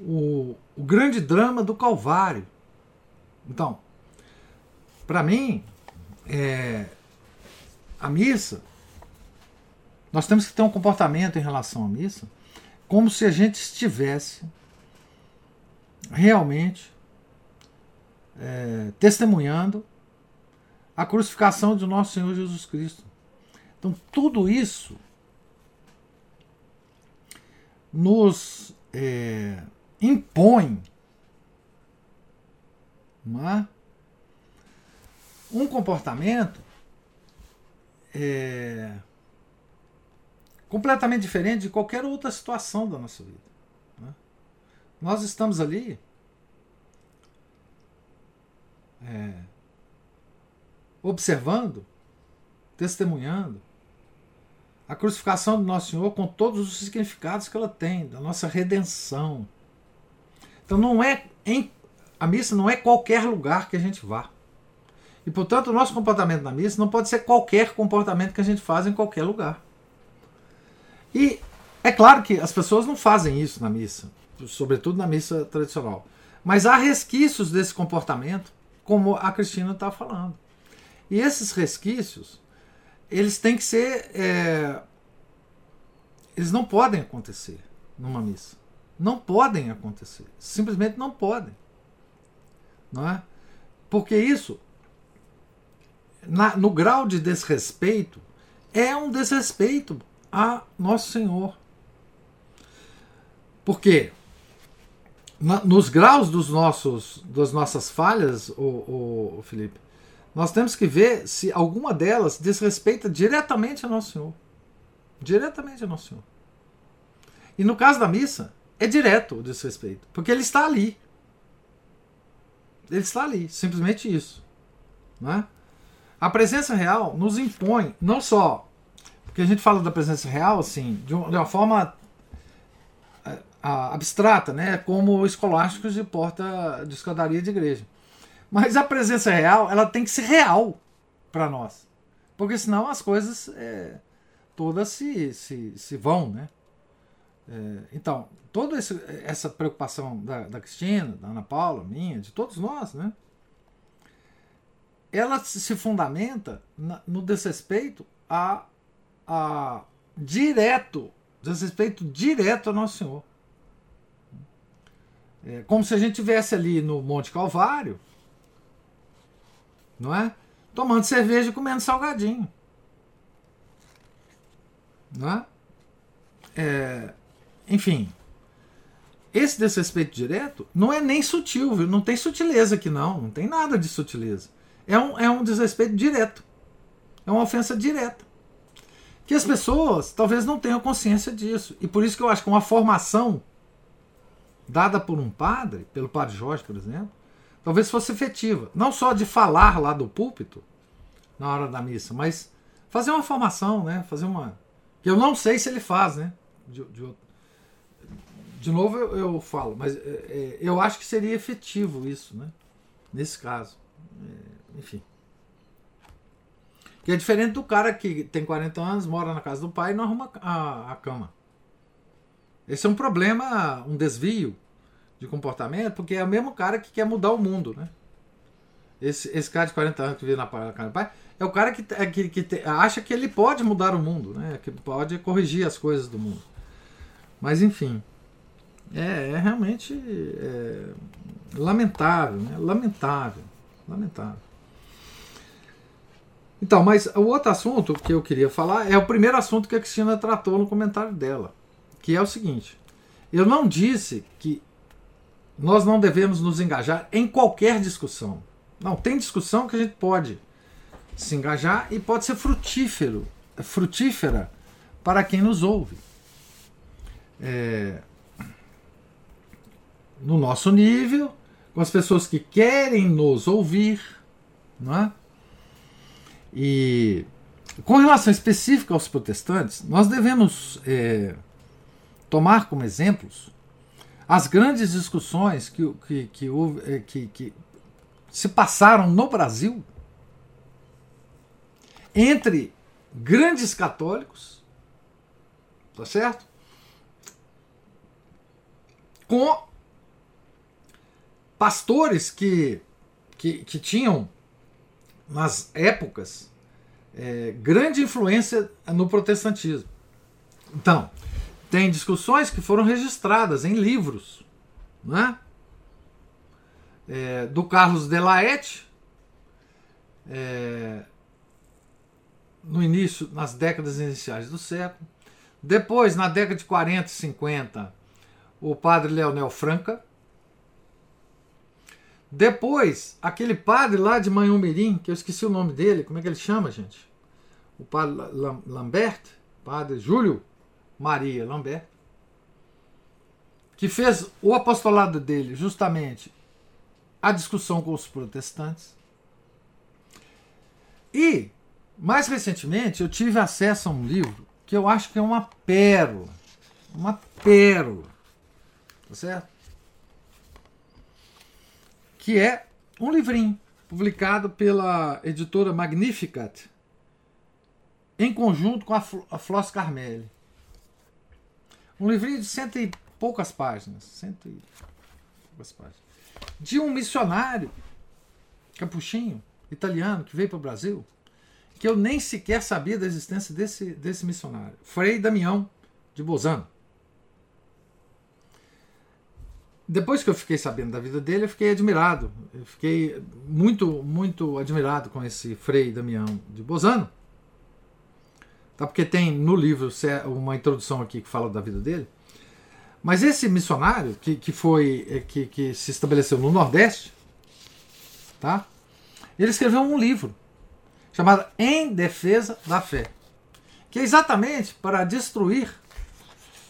o, o grande drama do Calvário. Então, para mim, é, a missa, nós temos que ter um comportamento em relação à missa como se a gente estivesse realmente é, testemunhando a crucificação de nosso Senhor Jesus Cristo. Então, tudo isso nos é, impõe é? um comportamento é, completamente diferente de qualquer outra situação da nossa vida. Né? Nós estamos ali é, observando, testemunhando a crucificação do Nosso Senhor com todos os significados que ela tem, da nossa redenção. Então não é em a missa não é qualquer lugar que a gente vá. E portanto o nosso comportamento na missa não pode ser qualquer comportamento que a gente faz em qualquer lugar. E é claro que as pessoas não fazem isso na missa, sobretudo na missa tradicional. Mas há resquícios desse comportamento, como a Cristina está falando. E esses resquícios eles têm que ser. É, eles não podem acontecer numa missa. Não podem acontecer. Simplesmente não podem. Não é? Porque isso, na, no grau de desrespeito, é um desrespeito a Nosso Senhor. Porque na, nos graus dos nossos, das nossas falhas, o, o Felipe, nós temos que ver se alguma delas desrespeita diretamente a Nosso Senhor. Diretamente a Nosso Senhor. E no caso da missa, é direto o desrespeito, porque ele está ali. Ele está ali, simplesmente isso. Né? A presença real nos impõe, não só, porque a gente fala da presença real assim, de uma forma é, abstrata, né? como escolásticos de porta de escadaria de igreja. Mas a presença real, ela tem que ser real para nós. Porque senão as coisas é, todas se, se, se vão, né? É, então, toda essa preocupação da, da Cristina, da Ana Paula, minha, de todos nós, né? Ela se fundamenta no desrespeito a, a direto, desrespeito direto ao Nosso Senhor. É, como se a gente tivesse ali no Monte Calvário, não é? Tomando cerveja e comendo salgadinho. Não é? é enfim, esse desrespeito direto não é nem sutil, viu? não tem sutileza aqui não, não tem nada de sutileza. É um, é um desrespeito direto. É uma ofensa direta. que as pessoas talvez não tenham consciência disso. E por isso que eu acho que uma formação dada por um padre, pelo padre Jorge, por exemplo, talvez fosse efetiva. Não só de falar lá do púlpito na hora da missa, mas fazer uma formação, né? Fazer uma. Que eu não sei se ele faz, né? De, de, de novo eu, eu, falo, mas é, é, eu acho que seria efetivo isso, né? Nesse caso. É, enfim. Que é diferente do cara que tem 40 anos, mora na casa do pai e não arruma a, a cama. Esse é um problema, um desvio de comportamento, porque é o mesmo cara que quer mudar o mundo, né? Esse, esse cara de 40 anos que vive na casa do pai é o cara que, é, que, que te, acha que ele pode mudar o mundo, né? Que pode corrigir as coisas do mundo. Mas enfim, é, é realmente é, lamentável, né? Lamentável, lamentável. Então, mas o outro assunto que eu queria falar é o primeiro assunto que a Cristina tratou no comentário dela, que é o seguinte: eu não disse que nós não devemos nos engajar em qualquer discussão. Não, tem discussão que a gente pode se engajar e pode ser frutífero, frutífera para quem nos ouve. É, no nosso nível, com as pessoas que querem nos ouvir, não é? E com relação específica aos protestantes, nós devemos é, tomar como exemplos as grandes discussões que, que, que, é, que, que se passaram no Brasil entre grandes católicos, tá certo? Com pastores que, que, que tinham nas épocas, é, grande influência no protestantismo. Então, tem discussões que foram registradas em livros, né? É, do Carlos de Laet, é, no início, nas décadas iniciais do século. Depois, na década de 40 e 50, o padre Leonel Franca, depois, aquele padre lá de Manhumirim, que eu esqueci o nome dele, como é que ele chama, gente? O padre Lambert, padre Júlio Maria Lambert, que fez o apostolado dele justamente a discussão com os protestantes. E, mais recentemente, eu tive acesso a um livro que eu acho que é uma pérola. Uma pérola. Tá certo? que é um livrinho publicado pela editora Magnificat, em conjunto com a, a Floss Carmelli. Um livrinho de cento e poucas páginas, cento e poucas páginas, de um missionário capuchinho italiano que veio para o Brasil, que eu nem sequer sabia da existência desse, desse missionário, Frei Damião de Bozano. depois que eu fiquei sabendo da vida dele, eu fiquei admirado. Eu fiquei muito, muito admirado com esse Frei Damião de Bozano. Tá? Porque tem no livro uma introdução aqui que fala da vida dele. Mas esse missionário que, que foi eh, que, que se estabeleceu no Nordeste, tá? Ele escreveu um livro chamado Em Defesa da Fé, que é exatamente para destruir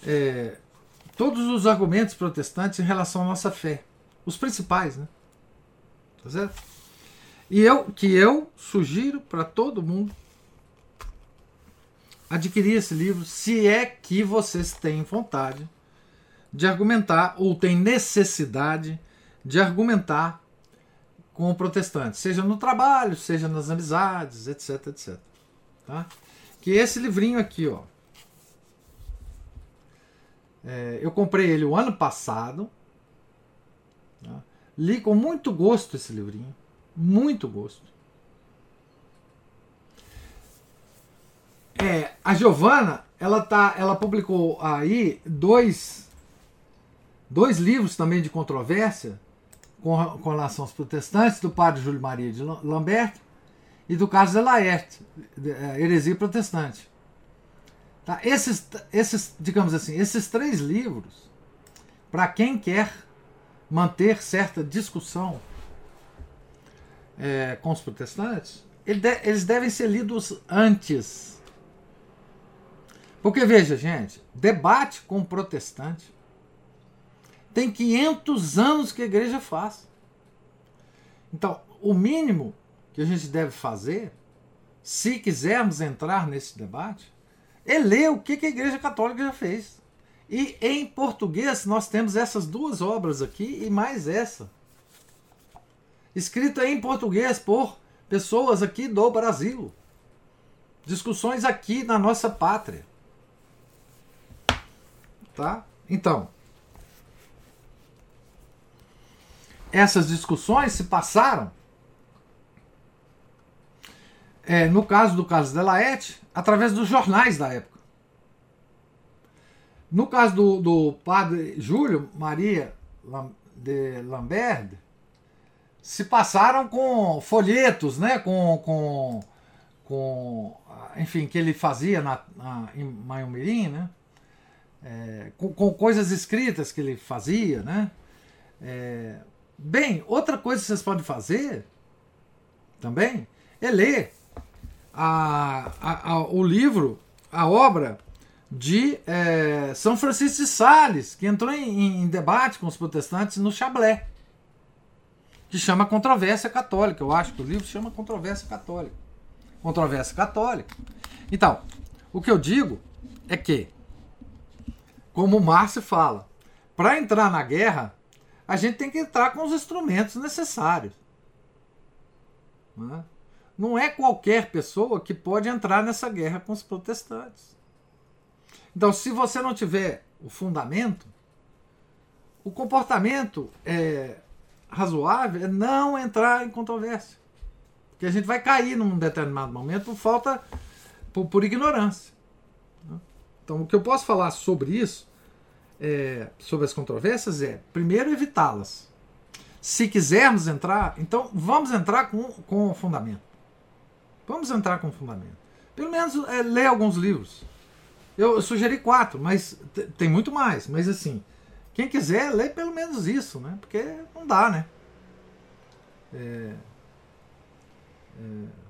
é, todos os argumentos protestantes em relação à nossa fé. Os principais, né? Tá certo? E eu, que eu sugiro para todo mundo adquirir esse livro, se é que vocês têm vontade de argumentar ou têm necessidade de argumentar com o protestante, seja no trabalho, seja nas amizades, etc, etc. Tá? Que esse livrinho aqui, ó, é, eu comprei ele o ano passado. Tá? Li com muito gosto esse livrinho. Muito gosto. É, a Giovana, ela, tá, ela publicou aí dois, dois livros também de controvérsia com, com relação aos protestantes, do padre Júlio Maria de Lambert e do Carlos de Laerte, é, Heresia Protestante. Tá? Esses, esses, digamos assim, esses três livros, para quem quer manter certa discussão é, com os protestantes, eles devem ser lidos antes Porque veja, gente, debate com protestante tem 500 anos que a igreja faz. Então, o mínimo que a gente deve fazer, se quisermos entrar nesse debate, é ler o que a Igreja Católica já fez. E em português nós temos essas duas obras aqui e mais essa. Escrita em português por pessoas aqui do Brasil. Discussões aqui na nossa pátria. Tá? Então, essas discussões se passaram, é, no caso do caso de Laete, através dos jornais da época. No caso do, do padre Júlio Maria de Lambert, se passaram com folhetos, né? com, com, com enfim, que ele fazia na, na, em Maiomirim, né? É, com, com, coisas escritas que ele fazia, né? É, bem, outra coisa que vocês podem fazer também é ler a, a, a, o livro, a obra de é, São Francisco de Sales, que entrou em, em, debate com os protestantes no Chablé, que chama Controvérsia Católica. Eu acho que o livro chama Controvérsia Católica. Controvérsia Católica. Então, o que eu digo é que, como o Márcio fala, para entrar na guerra, a gente tem que entrar com os instrumentos necessários. Não é? não é qualquer pessoa que pode entrar nessa guerra com os protestantes. Então, se você não tiver o fundamento, o comportamento é razoável é não entrar em controvérsia. Porque a gente vai cair num determinado momento por falta, por, por ignorância. Então, o que eu posso falar sobre isso, é, sobre as controvérsias, é, primeiro, evitá-las. Se quisermos entrar, então vamos entrar com, com fundamento. Vamos entrar com fundamento. Pelo menos é, ler alguns livros. Eu, eu sugeri quatro, mas tem muito mais. Mas assim, quem quiser, lê pelo menos isso, né? Porque não dá, né? É, é...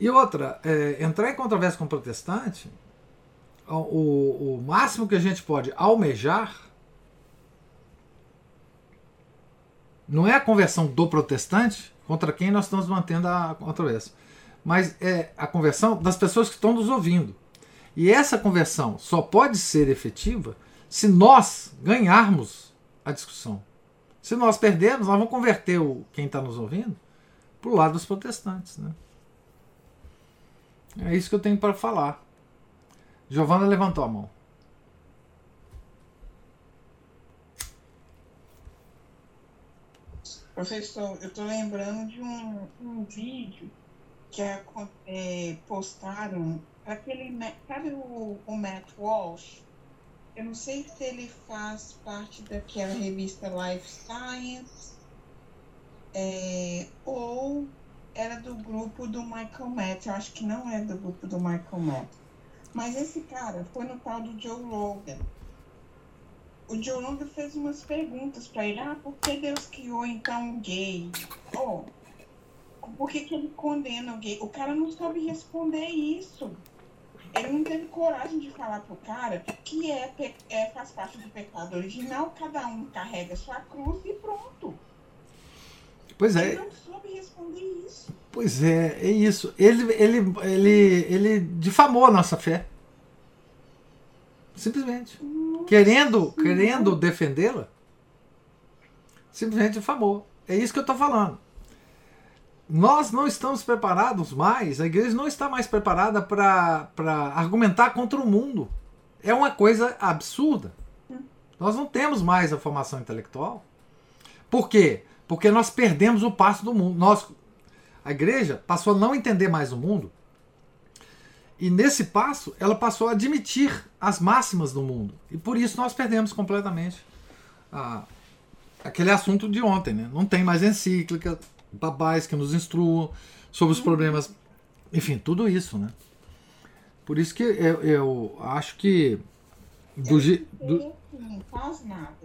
E outra, é, entrar em controvérsia com o protestante, o, o máximo que a gente pode almejar não é a conversão do protestante, contra quem nós estamos mantendo a controvérsia. Mas é a conversão das pessoas que estão nos ouvindo. E essa conversão só pode ser efetiva se nós ganharmos a discussão. Se nós perdermos, nós vamos converter o, quem está nos ouvindo para o lado dos protestantes. Né? É isso que eu tenho para falar. Giovana levantou a mão. Professor, eu estou lembrando de um, um vídeo que é, é, postaram aquele. Sabe o, o Matt Walsh? Eu não sei se ele faz parte daquela revista Life Science é, ou era do grupo do Michael Matt. Eu acho que não é do grupo do Michael Matt. Mas esse cara foi no tal do Joe Rogan o Jonathan fez umas perguntas para ele. Ah, por que Deus criou então o gay? Oh, por que, que ele condena o gay? O cara não soube responder isso. Ele não teve coragem de falar pro cara que é, é faz parte do pecado original, cada um carrega sua cruz e pronto. Pois é. Ele não soube responder isso. Pois é, é isso. Ele, ele, ele, ele difamou a nossa fé. Simplesmente. Querendo, querendo defendê-la, simplesmente difamou. É isso que eu estou falando. Nós não estamos preparados mais, a igreja não está mais preparada para argumentar contra o mundo. É uma coisa absurda. Nós não temos mais a formação intelectual. Por quê? Porque nós perdemos o passo do mundo. Nós, a igreja passou a não entender mais o mundo e nesse passo, ela passou a admitir as máximas do mundo. E por isso nós perdemos completamente a, aquele assunto de ontem. Né? Não tem mais encíclica, babás que nos instruam sobre os problemas. Enfim, tudo isso. Né? Por isso que eu, eu acho que. Do, do... Faz nada.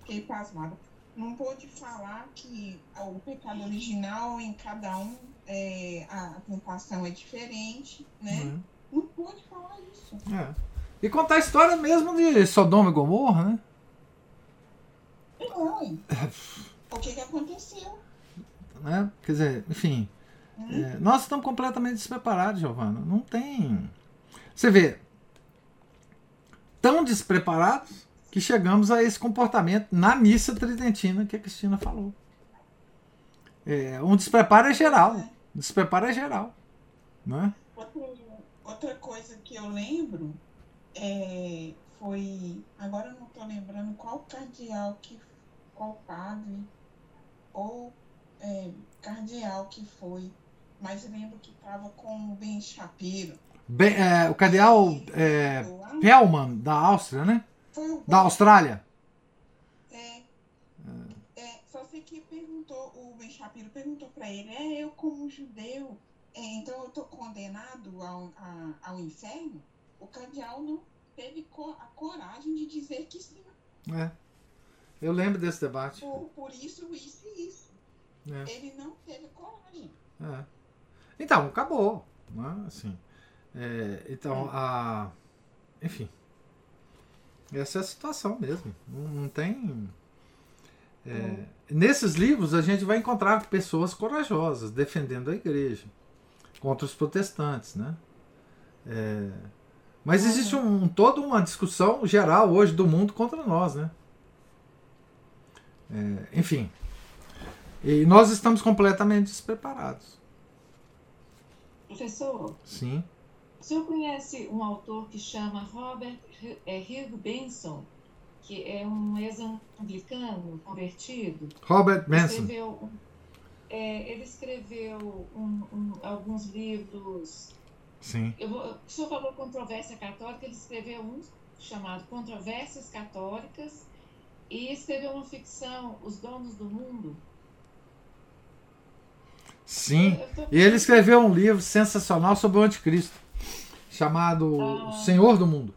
Fiquei pasmada. Não pôde falar que o pecado original em cada um é, a tentação é diferente, né? Uhum. Não pôde falar isso. É. E contar a história mesmo de Sodoma e Gomorra, né? Não. O que, que aconteceu? né? Quer dizer, enfim. é, nós estamos completamente despreparados, Giovana. Não tem. Você vê, tão despreparados que chegamos a esse comportamento na missa tridentina que a Cristina falou. É, um despreparo é geral. Despreparo é geral. Né? Outra, coisa que eu lembro é, foi. Agora eu não estou lembrando qual cardeal que. qual padre ou é, cardeal que foi. Mas lembro que estava com o Ben Shapiro. Bem, é, o cardeal é, Lá, Pellman, da Áustria, né? Foi o Da Austrália. É, é, só sei que perguntou, o Ben Shapiro perguntou para ele, é, eu como judeu, é, então eu tô condenado ao, a- ao inferno? O cardeal não teve co- a coragem de dizer que sim, É. Eu lembro desse debate. por, por isso, isso e isso. É. Ele não teve coragem. É. Então, acabou. Né? Assim, é, então, a. Enfim. Essa é a situação mesmo. Não, tem. é, Nesses livros a gente vai encontrar pessoas corajosas defendendo a igreja contra os protestantes, né? É, Mas existe um, toda uma discussão geral hoje do mundo contra nós, né? É, enfim. E nós estamos completamente despreparados. Professor, Sim. O senhor conhece um autor que chama Robert é, Hugh Benson, que é um ex-anglicano convertido? Robert Manson. Escreveu, é, ele escreveu um- um- alguns livros. Sim. Eu vou, o senhor falou controvérsia católica, ele escreveu um chamado Controvérsias Católicas e escreveu uma ficção, Os Donos do Mundo. Sim. Eu- eu tô- E ele escreveu um livro sensacional sobre o anticristo, chamado Ah. Senhor do Mundo.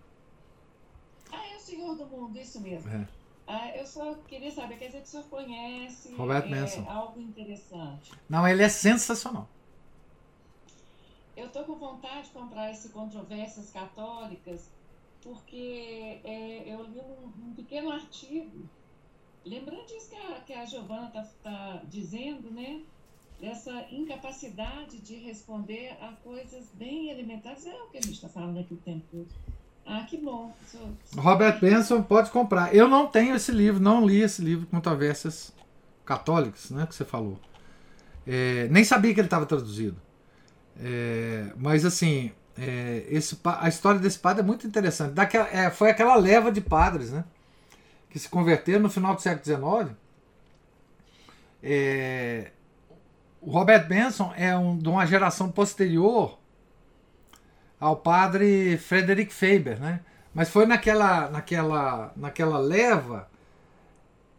Ah, é o Senhor do Mundo, isso mesmo. É. Ah, eu só queria saber, quer dizer que o senhor conhece Robert é, Manson. algo interessante. Não, ele é sensacional. Eu estou com vontade de comprar esse Controvérsias Católicas, porque é, eu li um, um pequeno artigo, lembrando disso que a, que a Giovana está dizendo, né? Dessa incapacidade de responder a coisas bem elementares. É o que a gente está falando aqui o tempo todo. Ah, que bom. Robert Benson pode comprar. Eu não tenho esse livro, não li esse livro Controvérsias Católicas, né, que você falou. É, nem sabia que ele estava traduzido. É, mas assim, é, esse, a história desse padre é muito interessante. Daquela, é, foi aquela leva de padres, né, que se converteram no final do século XIX. É, o Robert Benson é um, de uma geração posterior ao padre Frederick Faber, né? Mas foi naquela, naquela, naquela leva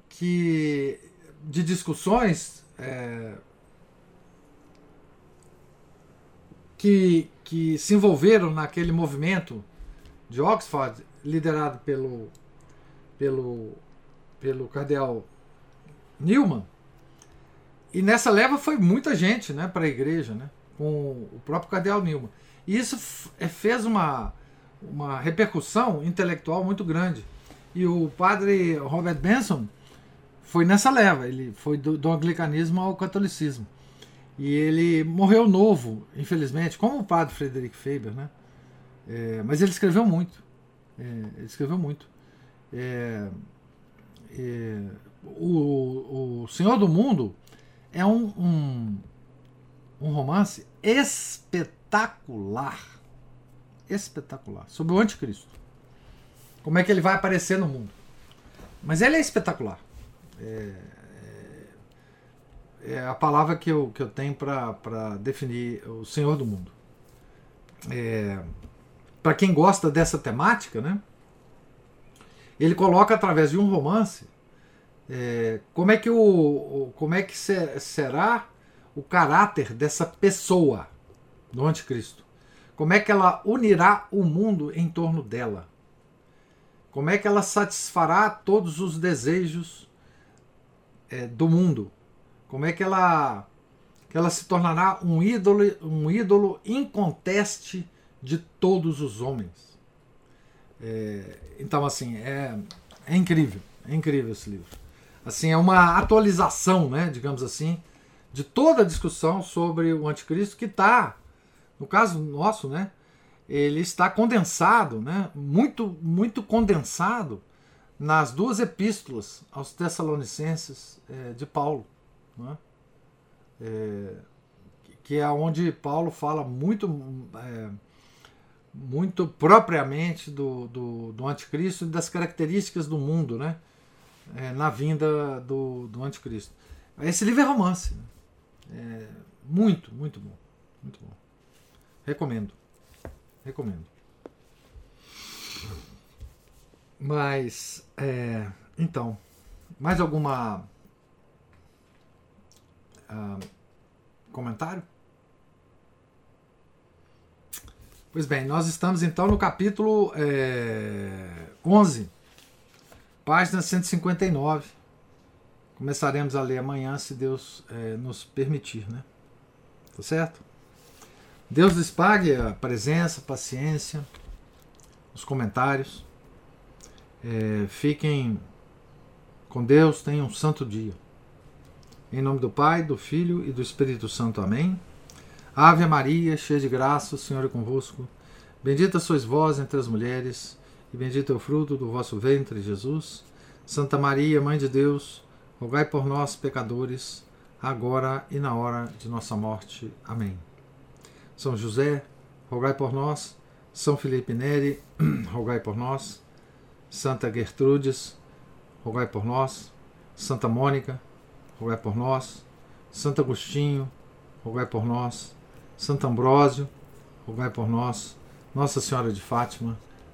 que de discussões é, que, que se envolveram naquele movimento de Oxford liderado pelo pelo pelo cardeal Newman e nessa leva foi muita gente, né, para a igreja, né, com o próprio cardeal Newman. E isso é, fez uma, uma repercussão intelectual muito grande. E o padre Robert Benson foi nessa leva, ele foi do, do anglicanismo ao catolicismo. E ele morreu novo, infelizmente, como o padre Frederick Faber, né? É, mas ele escreveu muito. É, ele escreveu muito. É, é, o, o Senhor do Mundo é um, um, um romance espetacular. Espetacular. Sobre o anticristo. Como é que ele vai aparecer no mundo. Mas ele é espetacular. É, é, é a palavra que eu, que eu tenho para definir o Senhor do Mundo. É, para quem gosta dessa temática, né? Ele coloca através de um romance é, como é que o, como é que se- será o caráter dessa pessoa do anticristo? Como é que ela unirá o mundo em torno dela? Como é que ela satisfará todos os desejos é, do mundo. Como é que ela, que ela se tornará um ídolo, um ídolo inconteste de todos os homens. É, então, assim, é, é incrível, é incrível esse livro. Assim, é uma atualização, né, digamos assim, de toda a discussão sobre o anticristo que está, no caso nosso, né, ele está condensado, né, muito, muito condensado nas duas epístolas aos Tessalonicenses é, de Paulo, né, é, que é onde Paulo fala muito, é, muito propriamente do, do, do anticristo e das características do mundo, né, é, na vinda do, do anticristo. Esse livro é romance. Né? É muito, muito bom. Muito bom. Recomendo. Recomendo. Mas, é, então, mais alguma uh, comentário? Pois bem, nós estamos então no capítulo é, 11 Página 159. Começaremos a ler amanhã, se Deus é, nos permitir, né? Tá certo? Deus lhes pague a presença, a paciência, os comentários. É, fiquem com Deus, tenham um santo dia. Em nome do Pai, do Filho e do Espírito Santo. Amém. Ave Maria, cheia de graça, o Senhor é convosco. Bendita sois vós entre as mulheres e bendito é o fruto do vosso ventre, Jesus. Santa Maria, Mãe de Deus, rogai por nós, pecadores, agora e na hora de nossa morte. Amém. São José, rogai por nós. São Felipe Neri, rogai por nós. Santa Gertrudes, rogai por nós. Santa Mônica, rogai por nós. Santo Agostinho, rogai por nós. Santo Ambrósio, rogai por nós. Nossa Senhora de Fátima,